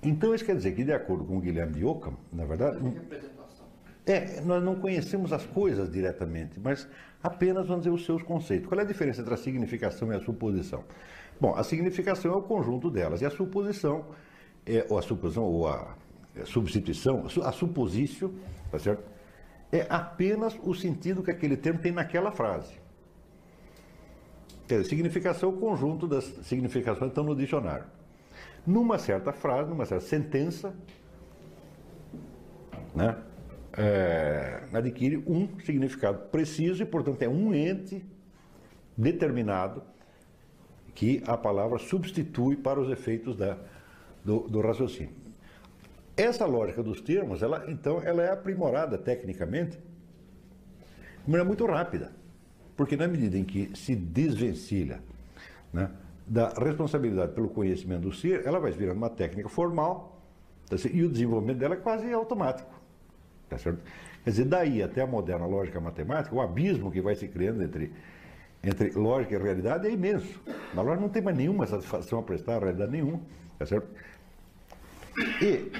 Então isso quer dizer que, de acordo com o Guilherme de Ockham, na verdade. É, nós não conhecemos as coisas diretamente, mas apenas, vamos dizer, os seus conceitos. Qual é a diferença entre a significação e a suposição? Bom, a significação é o conjunto delas, e a suposição, é, ou a suposição, ou a, a substituição, a suposício, tá certo? É apenas o sentido que aquele termo tem naquela frase. Quer dizer, significação é o conjunto das significações que estão no dicionário. numa certa frase, numa certa sentença, né, é, adquire um significado preciso e, portanto, é um ente determinado que a palavra substitui para os efeitos da, do, do raciocínio. Essa lógica dos termos, ela, então, ela é aprimorada tecnicamente de maneira muito rápida, porque na medida em que se desvencilha né, da responsabilidade pelo conhecimento do ser, ela vai virando uma técnica formal tá e o desenvolvimento dela é quase automático. Tá certo? Quer dizer, daí até a moderna lógica matemática, o abismo que vai se criando entre, entre lógica e realidade é imenso. Na lógica não tem mais nenhuma satisfação a prestar a realidade nenhuma. Tá certo? E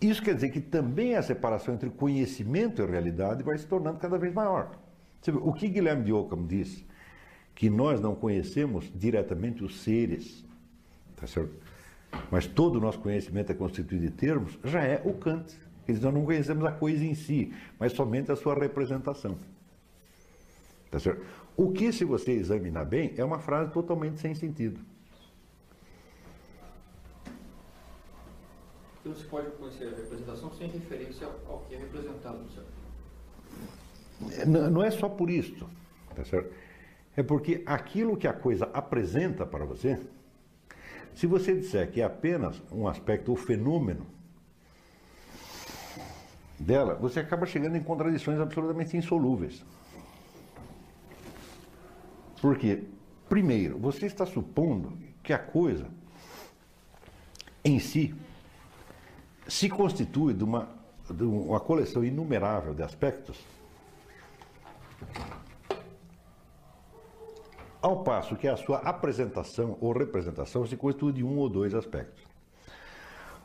isso quer dizer que também a separação entre conhecimento e realidade vai se tornando cada vez maior. O que Guilherme de Ockham diz? Que nós não conhecemos diretamente os seres, tá certo? mas todo o nosso conhecimento é constituído de termos, já é o Kant. Nós não conhecemos a coisa em si, mas somente a sua representação. Tá certo? O que, se você examinar bem, é uma frase totalmente sem sentido. Então você pode conhecer a representação sem referência ao que é representado no céu. Não, não é só por isso, tá certo? É porque aquilo que a coisa apresenta para você, se você disser que é apenas um aspecto ou fenômeno dela, você acaba chegando em contradições absolutamente insolúveis. Porque, primeiro, você está supondo que a coisa em si se constitui de uma, de uma coleção inumerável de aspectos, ao passo que a sua apresentação ou representação se constitui de um ou dois aspectos.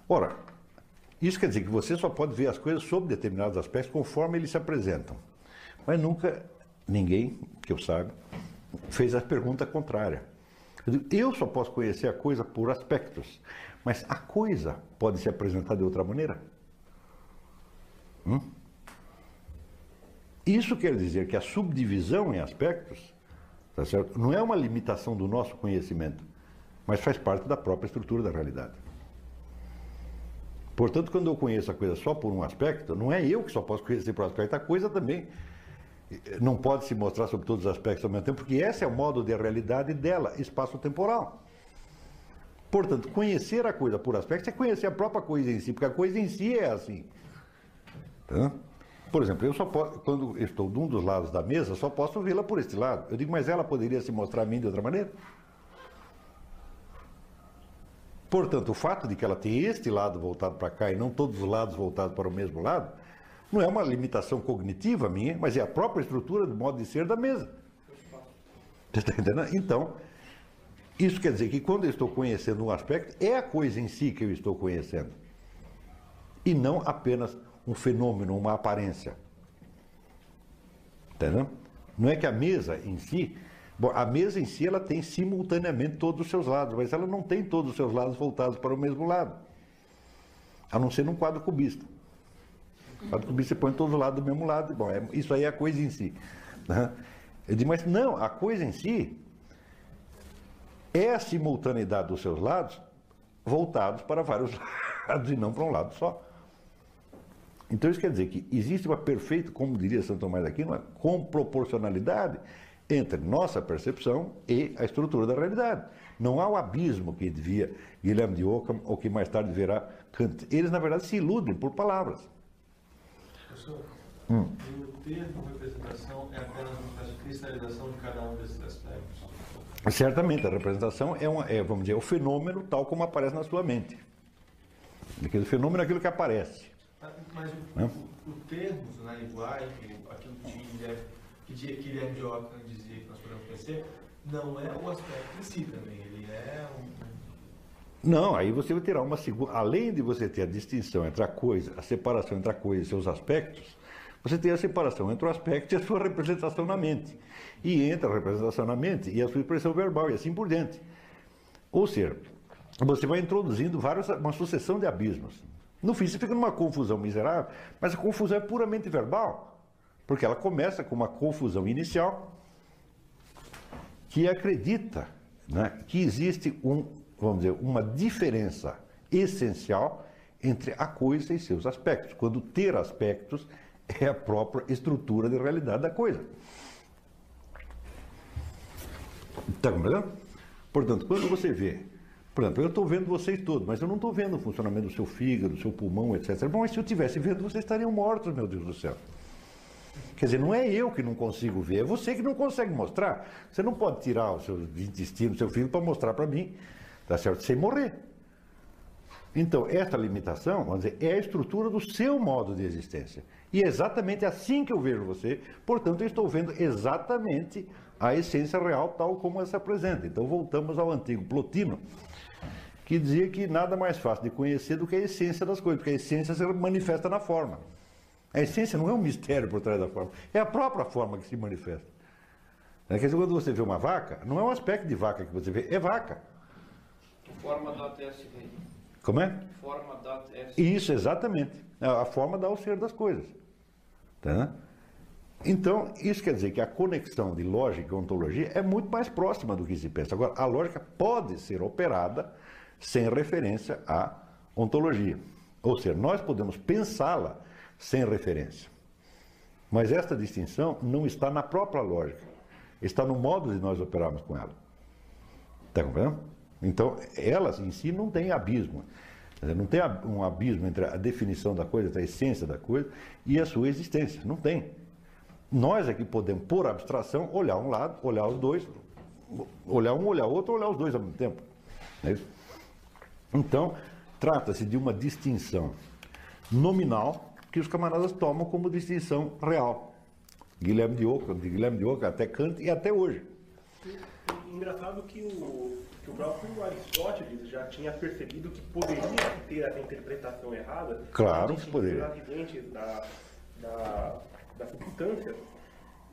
Ora, isso quer dizer que você só pode ver as coisas sob determinados aspectos conforme eles se apresentam. Mas nunca ninguém, que eu saiba, fez a pergunta contrária. Eu só posso conhecer a coisa por aspectos, mas a coisa pode se apresentar de outra maneira. Hum? Isso quer dizer que a subdivisão em aspectos tá não é uma limitação do nosso conhecimento, mas faz parte da própria estrutura da realidade. Portanto, quando eu conheço a coisa só por um aspecto, não é eu que só posso conhecer por um aspecto, a coisa também não pode se mostrar sobre todos os aspectos ao mesmo tempo, porque esse é o modo de realidade dela, espaço-temporal. Portanto, conhecer a coisa por aspectos é conhecer a própria coisa em si, porque a coisa em si é assim. Por exemplo, eu só posso, quando estou de um dos lados da mesa, só posso vê-la por este lado. Eu digo, mas ela poderia se mostrar a mim de outra maneira? Portanto, o fato de que ela tem este lado voltado para cá e não todos os lados voltados para o mesmo lado, não é uma limitação cognitiva minha, mas é a própria estrutura do modo de ser da mesa. Você está entendendo? Então, isso quer dizer que quando eu estou conhecendo um aspecto, é a coisa em si que eu estou conhecendo. E não apenas um fenômeno, uma aparência. Entendeu? Não é que a mesa em si Bom, a mesa em si ela tem simultaneamente todos os seus lados, mas ela não tem todos os seus lados voltados para o mesmo lado. A não ser num quadro cubista. O quadro cubista você põe todos os lados do mesmo lado. Bom, é, isso aí é a coisa em si. Né? Eu digo, mas não, a coisa em si é a simultaneidade dos seus lados voltados para vários lados e não para um lado só. Então isso quer dizer que existe uma perfeita, como diria Santo Tomás aqui, uma comproporcionalidade entre nossa percepção e a estrutura da realidade. Não há o abismo que devia Guilherme de Ockham ou que mais tarde verá Kant. Eles, na verdade, se iludem por palavras. Professor, hum. o termo representação é apenas uma cristalização de cada um desses aspectos? Certamente, a representação é, uma, é, vamos dizer, o fenômeno tal como aparece na sua mente. Aquele fenômeno é aquilo que aparece. Mas o, né? o, o termos na linguagem, aquilo que é que Guilherme de Ockham dizia que nós podemos conhecer, não é o aspecto em si também, ele é um. Não, aí você vai ter uma segunda. Além de você ter a distinção entre a coisa, a separação entre a coisa e seus aspectos, você tem a separação entre o aspecto e a sua representação na mente. E entre a representação na mente e a sua expressão verbal, e assim por diante. Ou seja, você vai introduzindo várias, uma sucessão de abismos. No fim, você fica numa confusão miserável, mas a confusão é puramente verbal. Porque ela começa com uma confusão inicial que acredita né, que existe um vamos dizer, uma diferença essencial entre a coisa e seus aspectos. Quando ter aspectos é a própria estrutura de realidade da coisa. Está compreendendo? Portanto, quando você vê, por exemplo, eu estou vendo vocês todos, mas eu não estou vendo o funcionamento do seu fígado, do seu pulmão, etc. Bom, mas se eu estivesse vendo, vocês estariam mortos, meu Deus do céu. Quer dizer, não é eu que não consigo ver, é você que não consegue mostrar. Você não pode tirar o seu intestino, o seu fígado, para mostrar para mim, tá certo? Sem morrer. Então, esta limitação, vamos dizer, é a estrutura do seu modo de existência. E é exatamente assim que eu vejo você, portanto, eu estou vendo exatamente a essência real tal como ela se apresenta. Então, voltamos ao antigo Plotino, que dizia que nada mais fácil de conhecer do que a essência das coisas, porque a essência se manifesta na forma. A essência não é um mistério por trás da forma, é a própria forma que se manifesta. Quer dizer, quando você vê uma vaca, não é um aspecto de vaca que você vê, é vaca. Forma da TSV. Como é? Forma da TSV. Isso, exatamente. A forma dá o ser das coisas. Tá? Então, isso quer dizer que a conexão de lógica e ontologia é muito mais próxima do que se pensa. Agora, a lógica pode ser operada sem referência à ontologia. Ou seja, nós podemos pensá-la sem referência. Mas esta distinção não está na própria lógica, está no modo de nós operarmos com ela. Está compreendendo? Então, elas em si não têm abismo. Não tem um abismo entre a definição da coisa, entre a essência da coisa e a sua existência. Não tem. Nós aqui podemos, por abstração, olhar um lado, olhar os dois, olhar um, olhar outro, olhar os dois ao mesmo tempo. É isso? Então, trata-se de uma distinção nominal que os camaradas tomam como distinção real. Guilherme de Oca, de Guilherme de Oca até Kant e até hoje. Engraçado que o, que o próprio Aristóteles já tinha percebido que poderia ter essa interpretação errada. Claro que poderia. Acidentes da, da, da substância.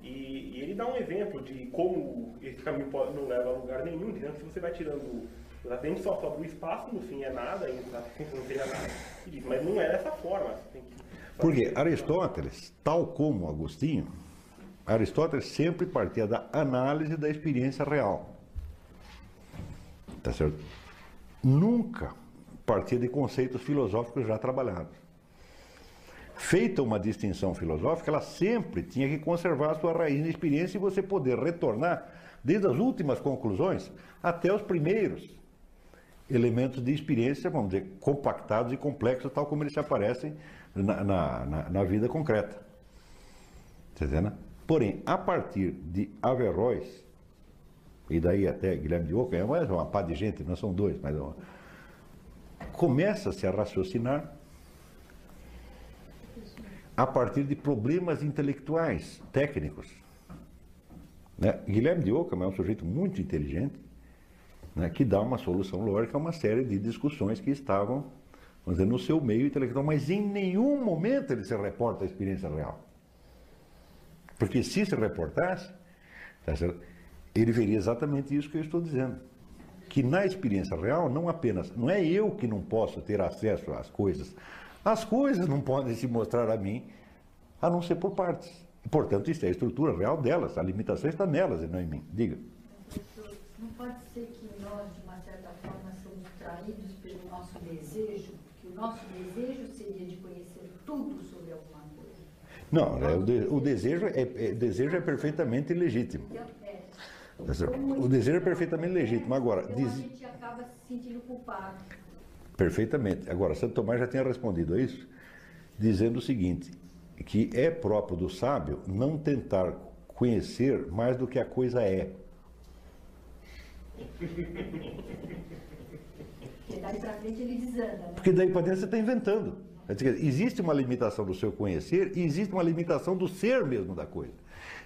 E, e, ele dá um exemplo de como esse caminho pode, não leva a lugar nenhum, entendeu? Se você vai tirando os acidentes só sobre o espaço, no fim é nada, e não seria nada. Mas não é dessa forma. Tem que porque Aristóteles, tal como Agostinho, Aristóteles sempre partia da análise da experiência real. Tá certo? Nunca partia de conceitos filosóficos já trabalhados. Feita uma distinção filosófica, ela sempre tinha que conservar a sua raiz na experiência e você poder retornar desde as últimas conclusões até os primeiros elementos de experiência, vamos dizer, compactados e complexos, tal como eles aparecem na, na, na vida concreta. Tá? Porém, a partir de Averroes, e daí até Guilherme de Oca, é uma pá de gente, não são dois, mas uma... começa-se a raciocinar a partir de problemas intelectuais, técnicos. Né? Guilherme de Ockham é um sujeito muito inteligente, né, que dá uma solução lógica a uma série de discussões que estavam vamos dizer, no seu meio intelectual, mas em nenhum momento ele se reporta a experiência real. Porque se se reportasse, tá ele veria exatamente isso que eu estou dizendo. Que na experiência real, não apenas, não é eu que não posso ter acesso às coisas, as coisas não podem se mostrar a mim, a não ser por partes. Portanto, isso é a estrutura real delas, a limitação está nelas e não em mim. Diga. Não pode ser que nós, de uma certa forma, somos traídos pelo nosso desejo nosso desejo seria de conhecer tudo sobre alguma coisa. Não, é, o, de, o, desejo é, é, desejo é perfeitamente legítimo. É, o desejo é perfeitamente legítimo. Agora, então, diz... a gente acaba se sentindo culpado. Perfeitamente. Agora, Santo Tomás já tinha respondido a isso, dizendo o seguinte: que é próprio do sábio não tentar conhecer mais do que a coisa é. Porque daí para frente ele desanda. Né? Porque daí para dentro você está inventando. Existe uma limitação do seu conhecer e existe uma limitação do ser mesmo da coisa.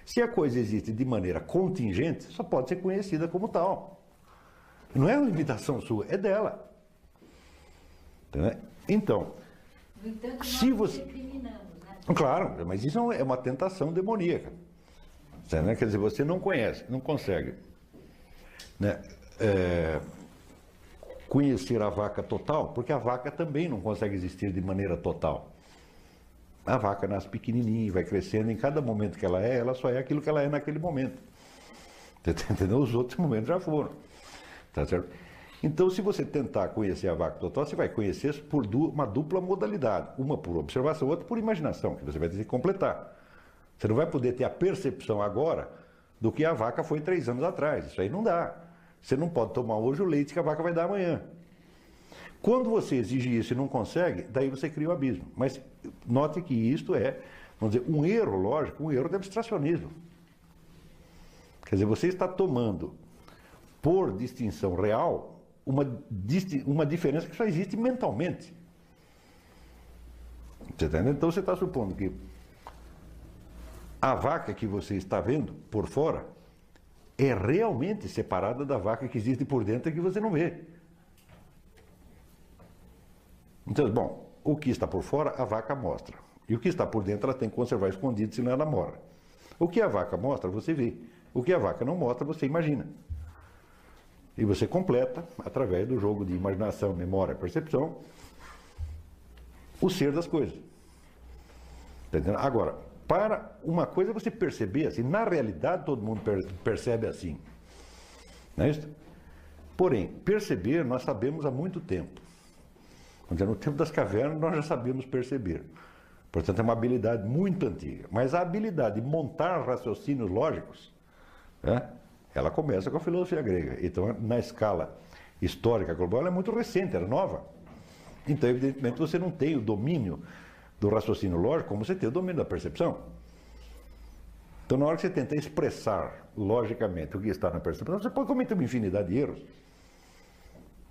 Se a coisa existe de maneira contingente, só pode ser conhecida como tal. Não é uma limitação sua, é dela. Então, entanto, se você. Né? Claro, mas isso é uma tentação demoníaca. Quer dizer, você não conhece, não consegue. Né? É, conhecer a vaca total, porque a vaca também não consegue existir de maneira total. A vaca nasce pequenininha, vai crescendo, em cada momento que ela é, ela só é aquilo que ela é naquele momento. Entendeu? Os outros momentos já foram. Tá certo? Então, se você tentar conhecer a vaca total, você vai conhecer por uma dupla modalidade. Uma por observação, outra por imaginação, que você vai ter que completar. Você não vai poder ter a percepção agora do que a vaca foi três anos atrás. Isso aí não dá. Você não pode tomar hoje o leite que a vaca vai dar amanhã. Quando você exige isso e não consegue, daí você cria o abismo. Mas note que isto é, vamos dizer, um erro lógico, um erro de abstracionismo. Quer dizer, você está tomando por distinção real uma, uma diferença que só existe mentalmente. Você entendendo? Então você está supondo que a vaca que você está vendo por fora é realmente separada da vaca que existe por dentro e que você não vê. Então, bom, o que está por fora, a vaca mostra. E o que está por dentro, ela tem que conservar escondido, senão ela mora. O que a vaca mostra, você vê. O que a vaca não mostra, você imagina. E você completa, através do jogo de imaginação, memória, percepção, o ser das coisas. Tá entendendo? Agora, para uma coisa você perceber assim, na realidade todo mundo per- percebe assim. Não é isso? Porém, perceber nós sabemos há muito tempo. No tempo das cavernas nós já sabíamos perceber. Portanto, é uma habilidade muito antiga. Mas a habilidade de montar raciocínios lógicos, né, ela começa com a filosofia grega. Então, na escala histórica global, ela é muito recente, era nova. Então, evidentemente, você não tem o domínio do raciocínio lógico como você tem o domínio da percepção. Então, na hora que você tenta expressar logicamente o que está na percepção, você pode cometer uma infinidade de erros.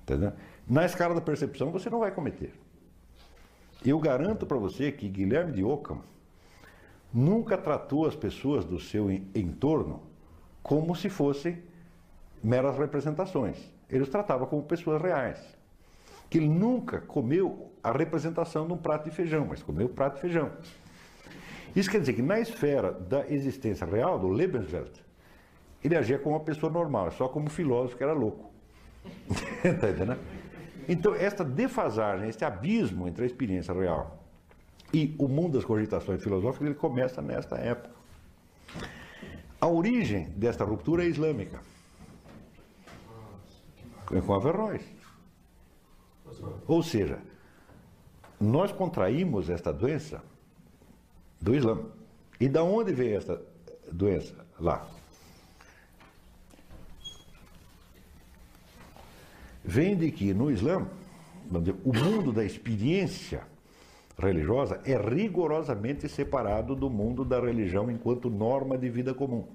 Entendeu? Na escala da percepção, você não vai cometer. Eu garanto para você que Guilherme de Ockham nunca tratou as pessoas do seu en- entorno como se fossem meras representações. Ele os tratava como pessoas reais. Que ele nunca comeu a representação de um prato de feijão, mas comeu prato de feijão. Isso quer dizer que na esfera da existência real, do Lebenswelt, ele agia como uma pessoa normal, só como filósofo que era louco. Tá entendendo? Então, esta defasagem, este abismo entre a experiência real e o mundo das cogitações filosóficas, ele começa nesta época. A origem desta ruptura é islâmica. Com Averroes. Ou seja, nós contraímos esta doença do Islã. E da onde veio esta doença? Lá. Vem de que no Islã, o mundo da experiência religiosa é rigorosamente separado do mundo da religião enquanto norma de vida comum.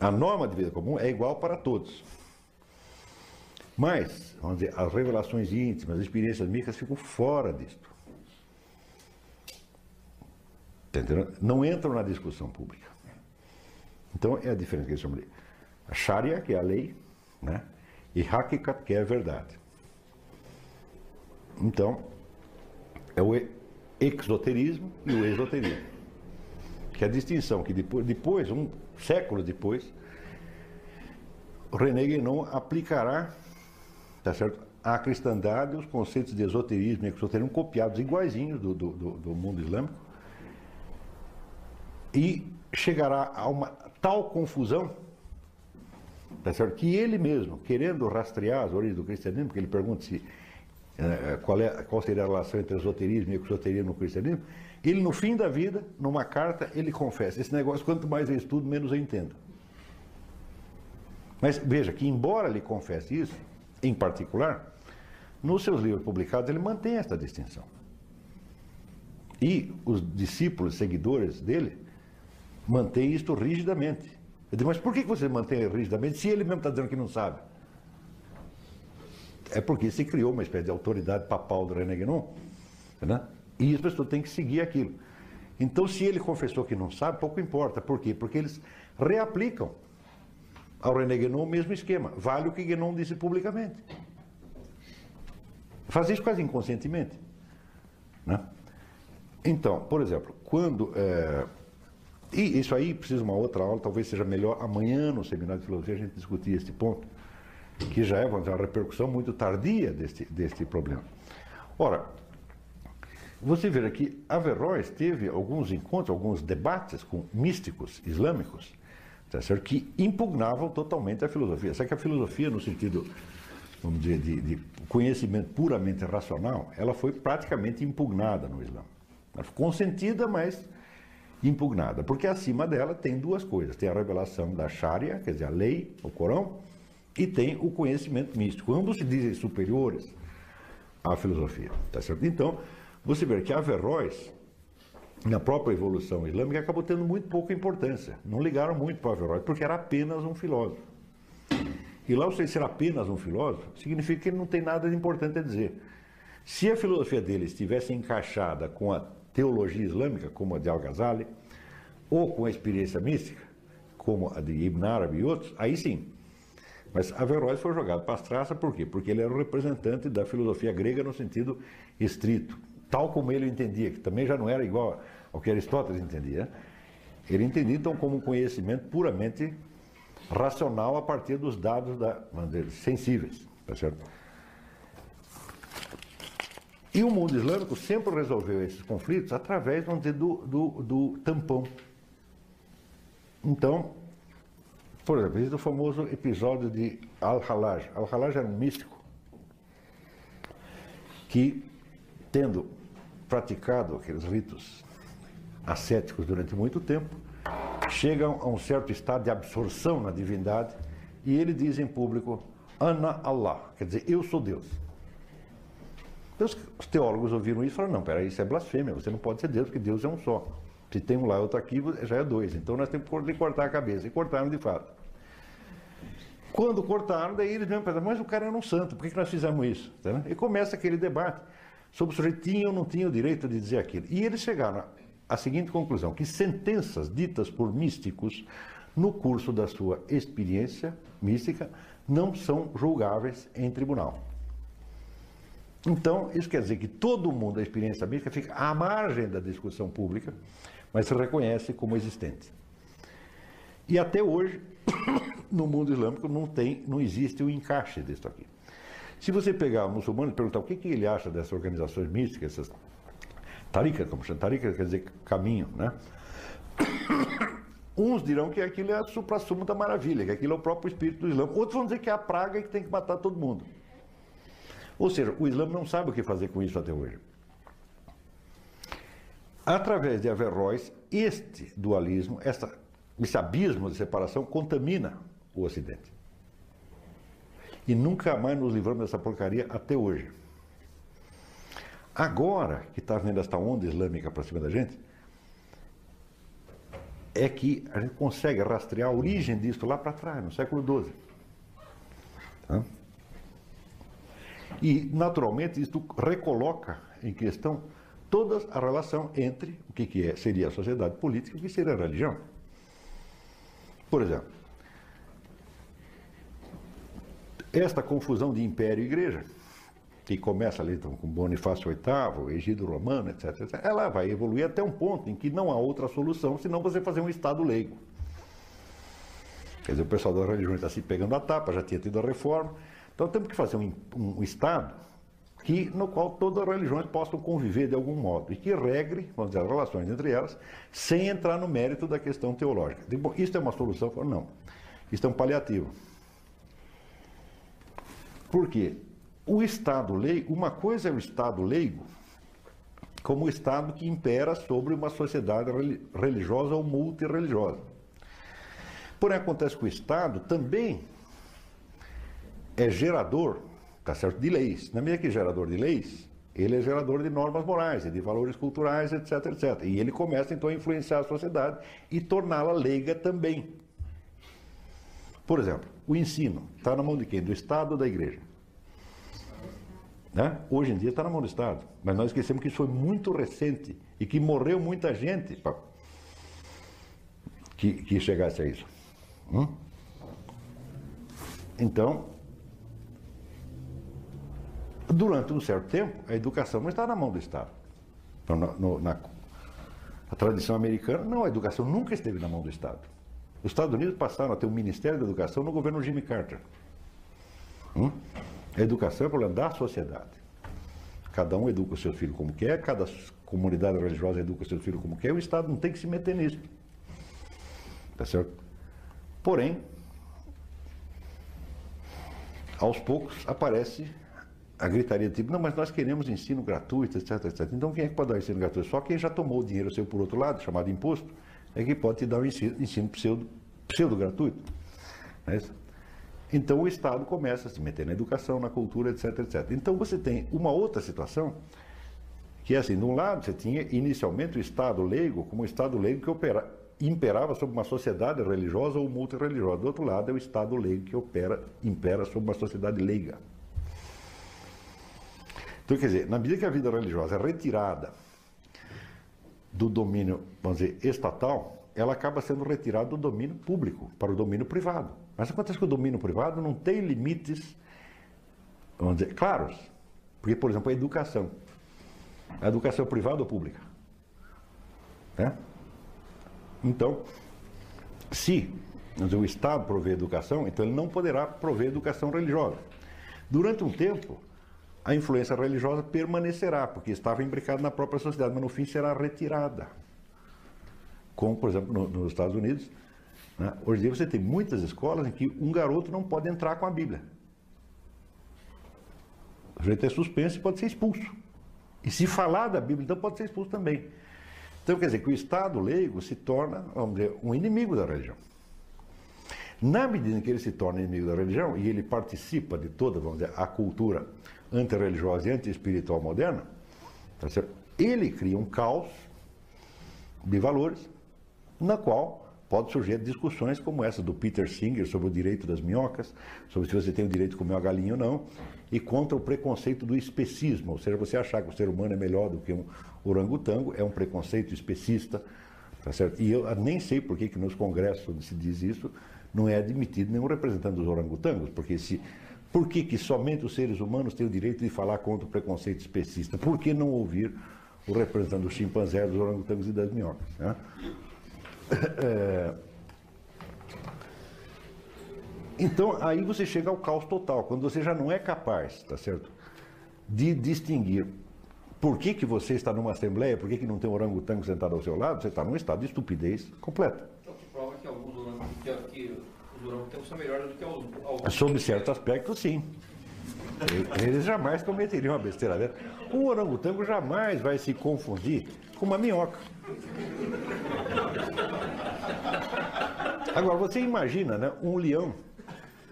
A norma de vida comum é igual para todos. Mas, vamos dizer, as revelações íntimas, as experiências místicas ficam fora disto. Não entram na discussão pública. Então, é a diferença que eles chamam de a Sharia, que é a lei, né? e Hakikat, que é a verdade. Então, é o exoterismo e o esoterismo. Que é a distinção que depois, depois um século depois, René Guénon aplicará tá certo? à cristandade os conceitos de esoterismo e exoterismo copiados iguaizinhos do, do, do- do mundo islâmico e chegará a uma tal confusão tá certo? que ele mesmo, querendo rastrear as origens do cristianismo, que ele pergunta se eh, qual, é, qual seria a relação entre esoterismo e exoterismo no cristianismo, ele no fim da vida, numa carta, ele confessa, esse negócio, quanto mais eu estudo, menos eu entendo. Mas veja que, embora ele confesse isso, em particular, nos seus livros publicados ele mantém esta distinção. E os discípulos, seguidores dele, mantêm isto rigidamente. Eu digo, mas por que você mantém rigidamente se ele mesmo está dizendo que não sabe? É porque se criou uma espécie de autoridade papal do René Guénon, né? e as pessoas têm que seguir aquilo. Então, se ele confessou que não sabe, pouco importa. Por quê? Porque eles reaplicam ao René Guénon o mesmo esquema. Vale o que Guénon disse publicamente. Faz isso quase inconscientemente. Né? Então, por exemplo, quando. é, E isso aí precisa uma outra aula, talvez seja melhor amanhã no seminário de filosofia a gente discutir este ponto, que já é dizer, uma repercussão muito tardia deste, deste problema. Ora, você vê que Averroes teve alguns encontros, alguns debates com místicos islâmicos, tá certo? que impugnavam totalmente a filosofia. Só que a filosofia, no sentido, vamos dizer, de, de conhecimento puramente racional, ela foi praticamente impugnada no Islã. Ela foi consentida, mas impugnada, porque acima dela tem duas coisas: tem a revelação da Sharia, quer dizer, a lei, o Corão, e tem o conhecimento místico. Ambos se dizem superiores à filosofia, tá certo? Então, você vê que Averroes, na própria evolução islâmica, acabou tendo muito pouca importância. Não ligaram muito para Averroes, porque era apenas um filósofo. E lá você ser apenas um filósofo, significa que ele não tem nada de importante a dizer. Se a filosofia dele estivesse encaixada com a teologia islâmica, como a de Al-Ghazali, ou com a experiência mística, como a de Ibn Arabi e outros, aí sim. Mas Averroes foi jogado para as traças por quê? Porque ele era o representante da filosofia grega no sentido estrito, tal como ele entendia, que também já não era igual ao que Aristóteles entendia. Ele entendia então como um conhecimento puramente racional a partir dos dados da, sensíveis, tá certo? E o mundo islâmico sempre resolveu esses conflitos através, vamos dizer, do, do, do tampão. Então, por exemplo, existe o famoso episódio de Al-Halaj. Al-Halaj era um místico que, tendo praticado aqueles ritos ascéticos durante muito tempo, chega a um certo estado de absorção na divindade e ele diz em público, Ana Allah, quer dizer, eu sou Deus. Os teólogos ouviram isso e falaram, não, peraí, isso é blasfêmia, você não pode ser Deus, porque Deus é um só. Se tem um lá e outro aqui, já é dois. Então nós temos que cortar a cabeça. E cortaram de fato. Quando cortaram, daí eles mesmo pensaram, mas o cara era um santo, por que nós fizemos isso? Tá e começa aquele debate sobre o sujeito tinha ou não tinha o direito de dizer aquilo. E eles chegaram à seguinte conclusão, que sentenças ditas por místicos no curso da sua experiência mística não são julgáveis em tribunal. Então, isso quer dizer que todo mundo da experiência mística fica à margem da discussão pública, mas se reconhece como existente. E até hoje, no mundo islâmico, não, tem, não existe o encaixe disso aqui. Se você pegar um muçulmano e perguntar o que, que ele acha dessas organizações místicas, essas tarika, como chama, tarika quer dizer caminho, né? Uns dirão que aquilo é a supra-sumo da maravilha, que aquilo é o próprio espírito do Islã. Outros vão dizer que é a praga e que tem que matar todo mundo. Ou seja, o Islã não sabe o que fazer com isso até hoje. Através de Averroes, este dualismo, essa, esse abismo de separação contamina o Ocidente. E nunca mais nos livramos dessa porcaria até hoje. Agora que está vendo esta onda islâmica para cima da gente, é que a gente consegue rastrear a origem disso lá para trás, no século XII. Tá? E, naturalmente, isto recoloca em questão toda a relação entre o que, que é, seria a sociedade política e o que seria a religião. Por exemplo, esta confusão de império e igreja, que começa ali então, com Bonifácio VIII, Egídio Romano, etc, etc, ela vai evoluir até um ponto em que não há outra solução senão você fazer um Estado leigo. Quer dizer, o pessoal da religião está se pegando a tapa, já tinha tido a reforma, então temos que fazer um, um Estado que, no qual todas as religiões possam conviver de algum modo e que regre, vamos dizer, as relações entre elas, sem entrar no mérito da questão teológica. Bom, isso é uma solução? Não. Isso é um paliativo. Por quê? O Estado leigo, uma coisa é o Estado leigo, como o Estado que impera sobre uma sociedade religiosa ou multirreligiosa. Porém, acontece que o Estado também é gerador, tá certo, de leis. Na medida que é gerador de leis, ele é gerador de normas morais e de valores culturais, etc, etc. E ele começa então a influenciar a sociedade e torná-la leiga também. Por exemplo, o ensino está na mão de quem? Do Estado ou da Igreja? Né? Hoje em dia está na mão do Estado, mas nós esquecemos que isso foi muito recente e que morreu muita gente para que, que chegasse a isso. Hum? Então, Durante um certo tempo, a educação não está na mão do Estado. Na, no, na a tradição americana, não, a educação nunca esteve na mão do Estado. Os Estados Unidos passaram a ter um Ministério da Educação no governo Jimmy Carter. Hum? A educação é problema da sociedade. Cada um educa o seu filho como quer, cada comunidade religiosa educa o seu filho como quer, o Estado não tem que se meter nisso. Tá certo? Porém, aos poucos aparece a gritaria tipo, não, mas nós queremos ensino gratuito, etc, etc. Então quem é que pode dar ensino gratuito? Só quem já tomou o dinheiro seu por outro lado, chamado imposto, é que pode te dar o ensino, ensino pseudo, pseudo gratuito. É? Então o Estado começa a se meter na educação, na cultura, etc, etc. Então você tem uma outra situação, que é assim, de um lado você tinha inicialmente o Estado leigo, como o Estado leigo que opera, imperava sobre uma sociedade religiosa ou multirreligiosa. Do outro lado é o Estado leigo que opera, impera sobre uma sociedade leiga. Então, quer dizer, na medida que a vida religiosa é retirada do domínio, vamos dizer, estatal, ela acaba sendo retirada do domínio público para o domínio privado. Mas acontece que o domínio privado não tem limites, vamos dizer, claros. Porque, por exemplo, a educação. A educação privada ou pública? Né? Então, se dizer, o Estado prover educação, então ele não poderá prover educação religiosa. Durante um tempo, a influência religiosa permanecerá, porque estava imbricada na própria sociedade, mas no fim será retirada. Como, por exemplo, no, nos Estados Unidos, né? hoje em dia você tem muitas escolas em que um garoto não pode entrar com a Bíblia. O sujeito é suspenso e pode ser expulso. E se falar da Bíblia, então pode ser expulso também. Então, quer dizer que o Estado leigo se torna, vamos dizer, um inimigo da religião. Na medida em que ele se torna inimigo da religião e ele participa de toda, vamos dizer, a cultura antirreligiosa e anti-espiritual moderna, tá ele cria um caos de valores, na qual pode surgir discussões como essa do Peter Singer sobre o direito das minhocas, sobre se você tem o direito de comer uma galinha ou não, e contra o preconceito do especismo, ou seja, você achar que o ser humano é melhor do que um orangotango, é um preconceito especista, tá certo? E eu nem sei por que, que nos congressos se diz isso, não é admitido nenhum representante dos orangotangos, porque se por que, que somente os seres humanos têm o direito de falar contra o preconceito especista? Por que não ouvir o representante dos chimpanzés, dos orangotangos e das minhocas? Né? É... Então, aí você chega ao caos total, quando você já não é capaz, tá certo, de distinguir por que, que você está numa assembleia, por que, que não tem um orangotango sentado ao seu lado, você está num estado de estupidez completa. Então, que prova que alguns orangotangos, que, os orangotangos são melhores do que alguns. Sob certo aspecto, sim. Eles jamais cometeriam uma besteira dessa. Um orangotango jamais vai se confundir com uma minhoca. Agora, você imagina, né, um leão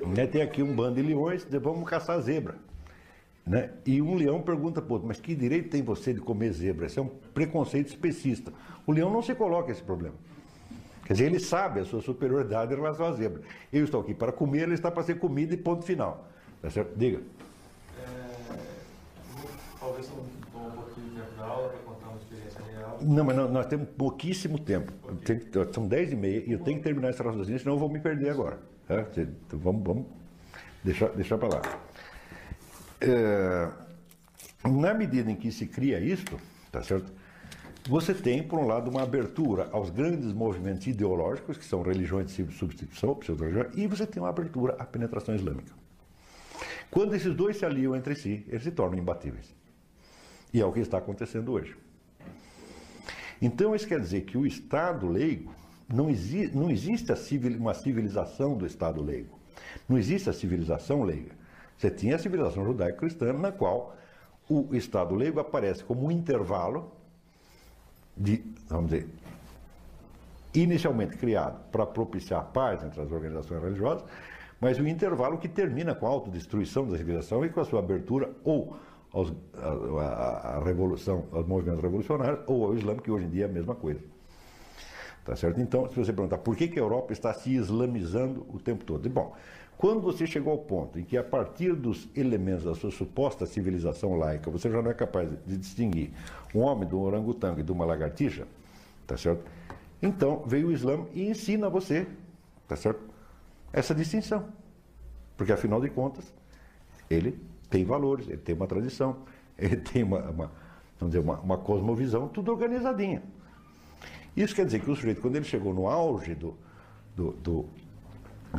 né, tem aqui um bando de leões, vamos caçar zebra. Né? E um leão pergunta para outro, mas que direito tem você de comer zebra? Isso é um preconceito especista. O leão não se coloca esse problema. Quer dizer, ele sabe a sua superioridade em relação à zebra. Eu estou aqui para comer, ele está para ser comida e ponto final. Tá certo? Diga. É, talvez um, um pouquinho de tempo da aula para contar uma experiência real. Não, mas nós temos pouquíssimo tempo. são 10 e meia e eu tenho que terminar esse raciocínio, senão eu vou me perder agora. Tá? Então, vamos, vamos deixar, deixar para lá. É, na medida em que se cria isto, tá certo? Você tem, por um lado, uma abertura aos grandes movimentos ideológicos, que são religiões de substituição, e você tem uma abertura à penetração islâmica. Quando esses dois se aliam entre si, eles se tornam imbatíveis. E é o que está acontecendo hoje. Então, isso quer dizer que o Estado leigo não, exi não existe civil uma civilização do Estado leigo. Não existe a civilização leiga. Você tinha a civilização judaico-cristã, na qual o Estado leigo aparece como um intervalo de, vamos dizer, inicialmente criado para propiciar paz entre as organizações religiosas, mas um intervalo que termina com a autodestruição da civilização e com a sua abertura ou aos, a, a, a, revolução, aos movimentos revolucionários ou ao Islã, que hoje em dia é a mesma coisa. Tá certo? Então, se você perguntar por que, que a Europa está se islamizando o tempo todo, bom, quando você chegou ao ponto em que, a partir dos elementos da sua suposta civilização laica, você já não é capaz de distinguir um homem de um orangotango e de uma lagartixa, tá certo? Então, veio o Islã e ensina a você, tá certo? Essa distinção. Porque, afinal de contas, ele tem valores, ele tem uma tradição, ele tem uma, uma vamos dizer, uma, uma cosmovisão, tudo organizadinha. Isso quer dizer que o sujeito, quando ele chegou no auge do, do, do,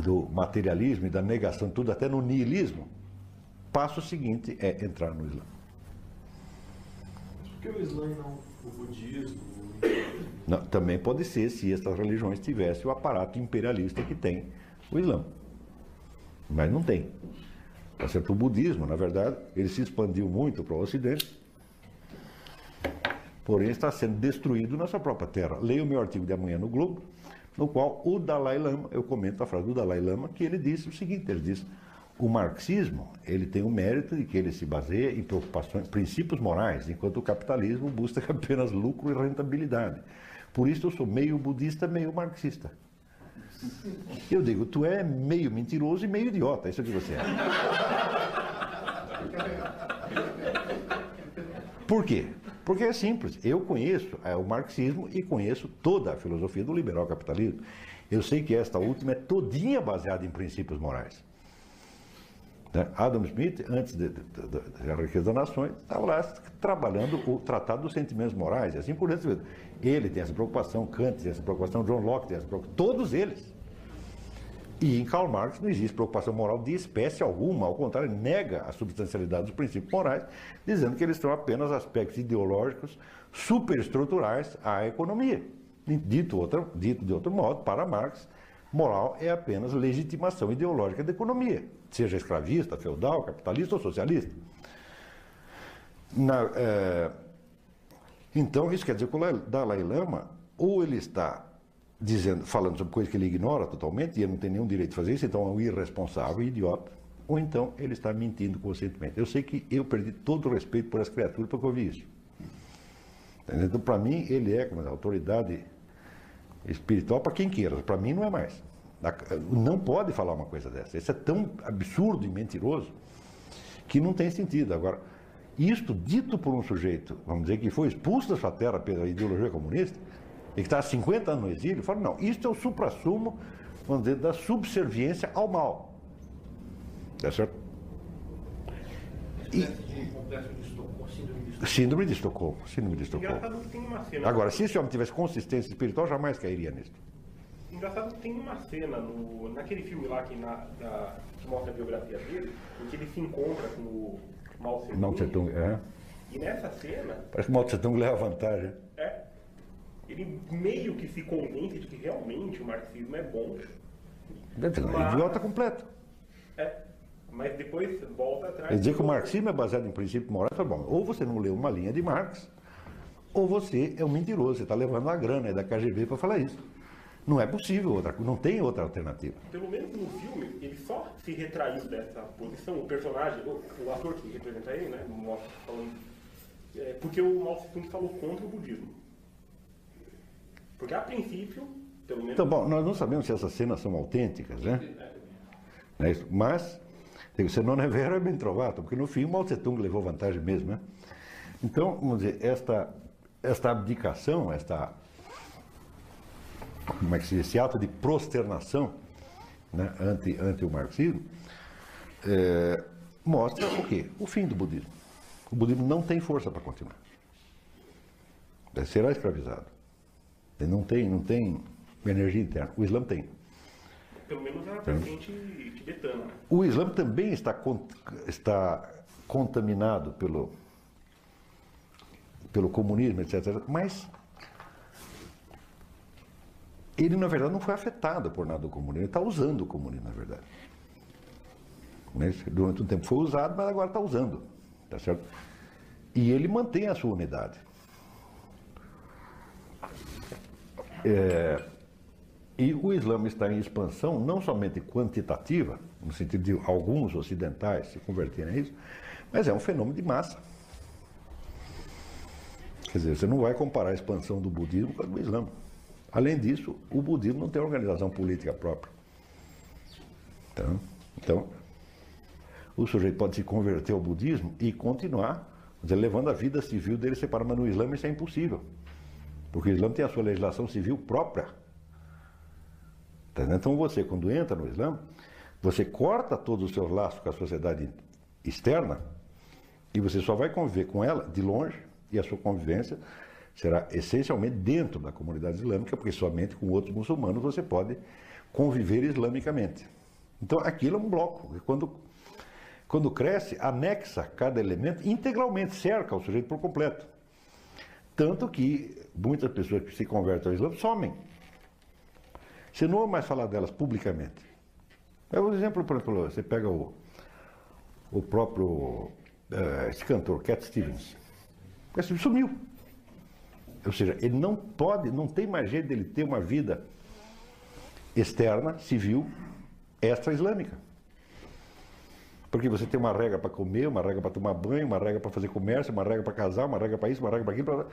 do materialismo e da negação, tudo até no niilismo, passo seguinte é entrar no Islã. Mas por que o Islã e não o budismo? Não, também pode ser se essas religiões tivessem o aparato imperialista que tem o Islã. Mas não tem. Tá certo? O budismo, na verdade, ele se expandiu muito para o Ocidente, porém está sendo destruído na sua própria terra. Leia o meu artigo de amanhã no Globo, no qual o Dalai Lama, eu comento a frase do Dalai Lama, que ele disse o seguinte, ele diz, o marxismo, ele tem o mérito de que ele se baseia em preocupações, princípios morais, enquanto o capitalismo busca apenas lucro e rentabilidade. Por isso eu sou meio budista, meio marxista. Eu digo, tu é meio mentiroso e meio idiota, isso é o que você é. Por quê? Porque é simples. Eu conheço é, o marxismo e conheço toda a filosofia do liberal capitalismo. Eu sei que esta última é todinha baseada em princípios morais. Né? Adam Smith, antes da Riqueza das Nações, estava lá trabalhando o Tratado dos Sentimentos Morais, assim por diante. Ele tem essa preocupação, Kant tem essa preocupação, John Locke tem essa preocupação, todos eles. E em Karl Marx não existe preocupação moral de espécie alguma, ao contrário, nega a substancialidade dos princípios morais, dizendo que eles são apenas aspectos ideológicos superestruturais à economia. Dito, outro, dito de outro modo, para Marx, moral é apenas legitimação ideológica da economia, seja escravista, feudal, capitalista ou socialista. Na, é, então, isso quer dizer que o Dalai Lama, ou ele está dizendo, falando sobre coisas que ele ignora totalmente, e ele não tem nenhum direito de fazer isso, então é um irresponsável, idiota, ou então ele está mentindo conscientemente. Eu sei que eu perdi todo o respeito por essa criatura porque eu vi isso. Então, para mim, ele é como autoridade espiritual para quem queira, para mim não é mais. Não pode falar uma coisa dessa. Isso é tão absurdo e mentiroso que não tem sentido. Agora, isto dito por um sujeito, vamos dizer, que foi expulso da sua terra pela ideologia comunista, e que está há 50 anos no exílio, fala, não, isto é o supra-sumo, vamos dizer, da subserviência ao mal. Tá certo? E, síndrome de Estocolmo. Síndrome de Estocolmo. Agora, se esse homem tivesse consistência espiritual, jamais cairia nisso. Engraçado que tem uma cena no, naquele filme lá que, na, da, que mostra a biografia dele, em que ele se encontra com o Mao Tse Tung. Mao Tse Tung, é. E nessa cena. Parece que o Mao Tse Tung leva vantagem. É. Ele meio que se convence de que realmente o marxismo é bom. Mas, idiota completo. É. Mas depois volta atrás. Quer dizer que o marxismo é baseado em princípios morais, tá bom. Ou você não leu uma linha de Marx, ou você é um mentiroso, você está levando a grana da KGB para falar isso. Não é possível outra não tem outra alternativa. Pelo menos no filme, ele só se retraiu dessa posição, o personagem, o, o ator que representa ele, né, falando, é, porque o Mao Tse falou contra o budismo. Porque a princípio, pelo menos... Então, bom, nós não sabemos se essas cenas são autênticas, né? É. É Mas, se não é vero, é bem trovato, porque no fim o Mao Tse Tung levou vantagem mesmo, né? Então, vamos dizer, esta, esta abdicação, esta como é que se diz, esse ato de prosternação né, ante, ante o marxismo, é, mostra o quê? O fim do budismo. O budismo não tem força para continuar. Será escravizado. Ele não tem, não tem energia interna. O Islã tem. Pelo menos a vertente tibetana. O Islã também está, está contaminado pelo, pelo comunismo, etc. Mas ele na verdade não foi afetado por nada do comunismo, ele está usando o comunismo, na verdade. Durante um tempo foi usado, mas agora está usando. Tá certo? E ele mantém a sua unidade. É, e o Islã está em expansão não somente quantitativa, no sentido de alguns ocidentais se converterem a isso, mas é um fenômeno de massa. Quer dizer, você não vai comparar a expansão do budismo com a do Islã. Além disso, o budismo não tem organização política própria. Então, então o sujeito pode se converter ao budismo e continuar dizer, levando a vida civil dele separada, mas no Islã isso é impossível. Porque o Islã tem a sua legislação civil própria. Então você, quando entra no Islã, você corta todos os seus laços com a sociedade externa e você só vai conviver com ela de longe e a sua convivência será essencialmente dentro da comunidade islâmica, porque somente com outros muçulmanos você pode conviver islamicamente. Então aquilo é um bloco. Quando, quando cresce, anexa cada elemento integralmente, cerca o sujeito por completo. Tanto que muitas pessoas que se convertem ao Islã somem. Você não ouve mais falar delas publicamente. É um exemplo, por exemplo, você pega o, o próprio eh, esse cantor, Cat Stevens. Cat Stevens sumiu. Ou seja, ele não pode, não tem mais jeito dele ter uma vida externa, civil, extra-islâmica. Porque você tem uma regra para comer, uma regra para tomar banho, uma regra para fazer comércio, uma regra para casar, uma regra para isso, uma regra para aquilo. Pra...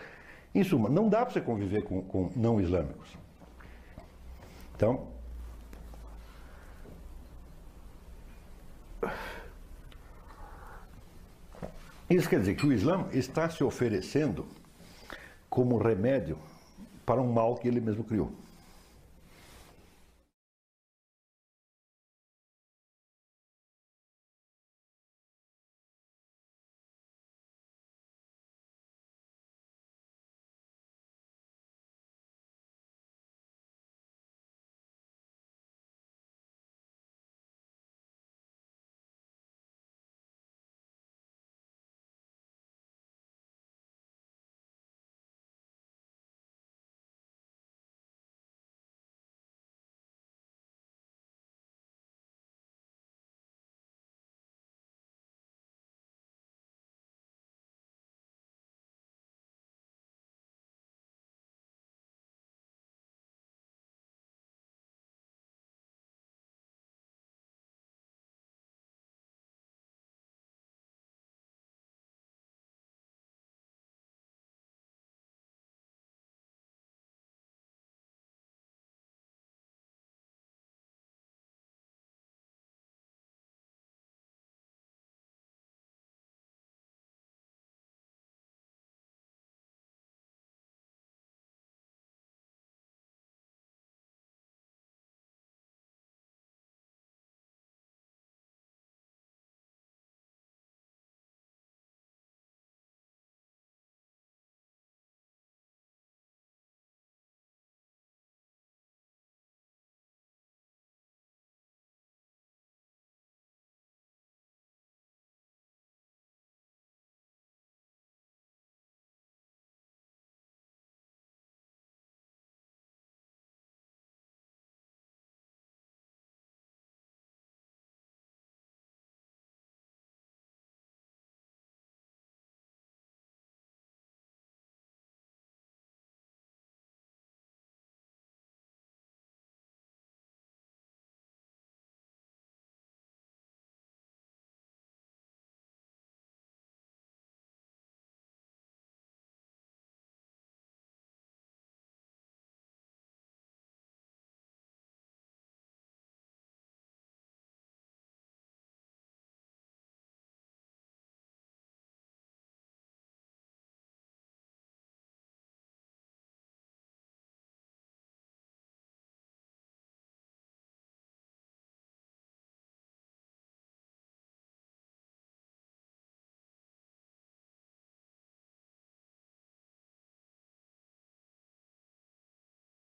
Em suma, não dá para você conviver com, com não islâmicos. Então, isso quer dizer que o Islã está se oferecendo como remédio para um mal que ele mesmo criou.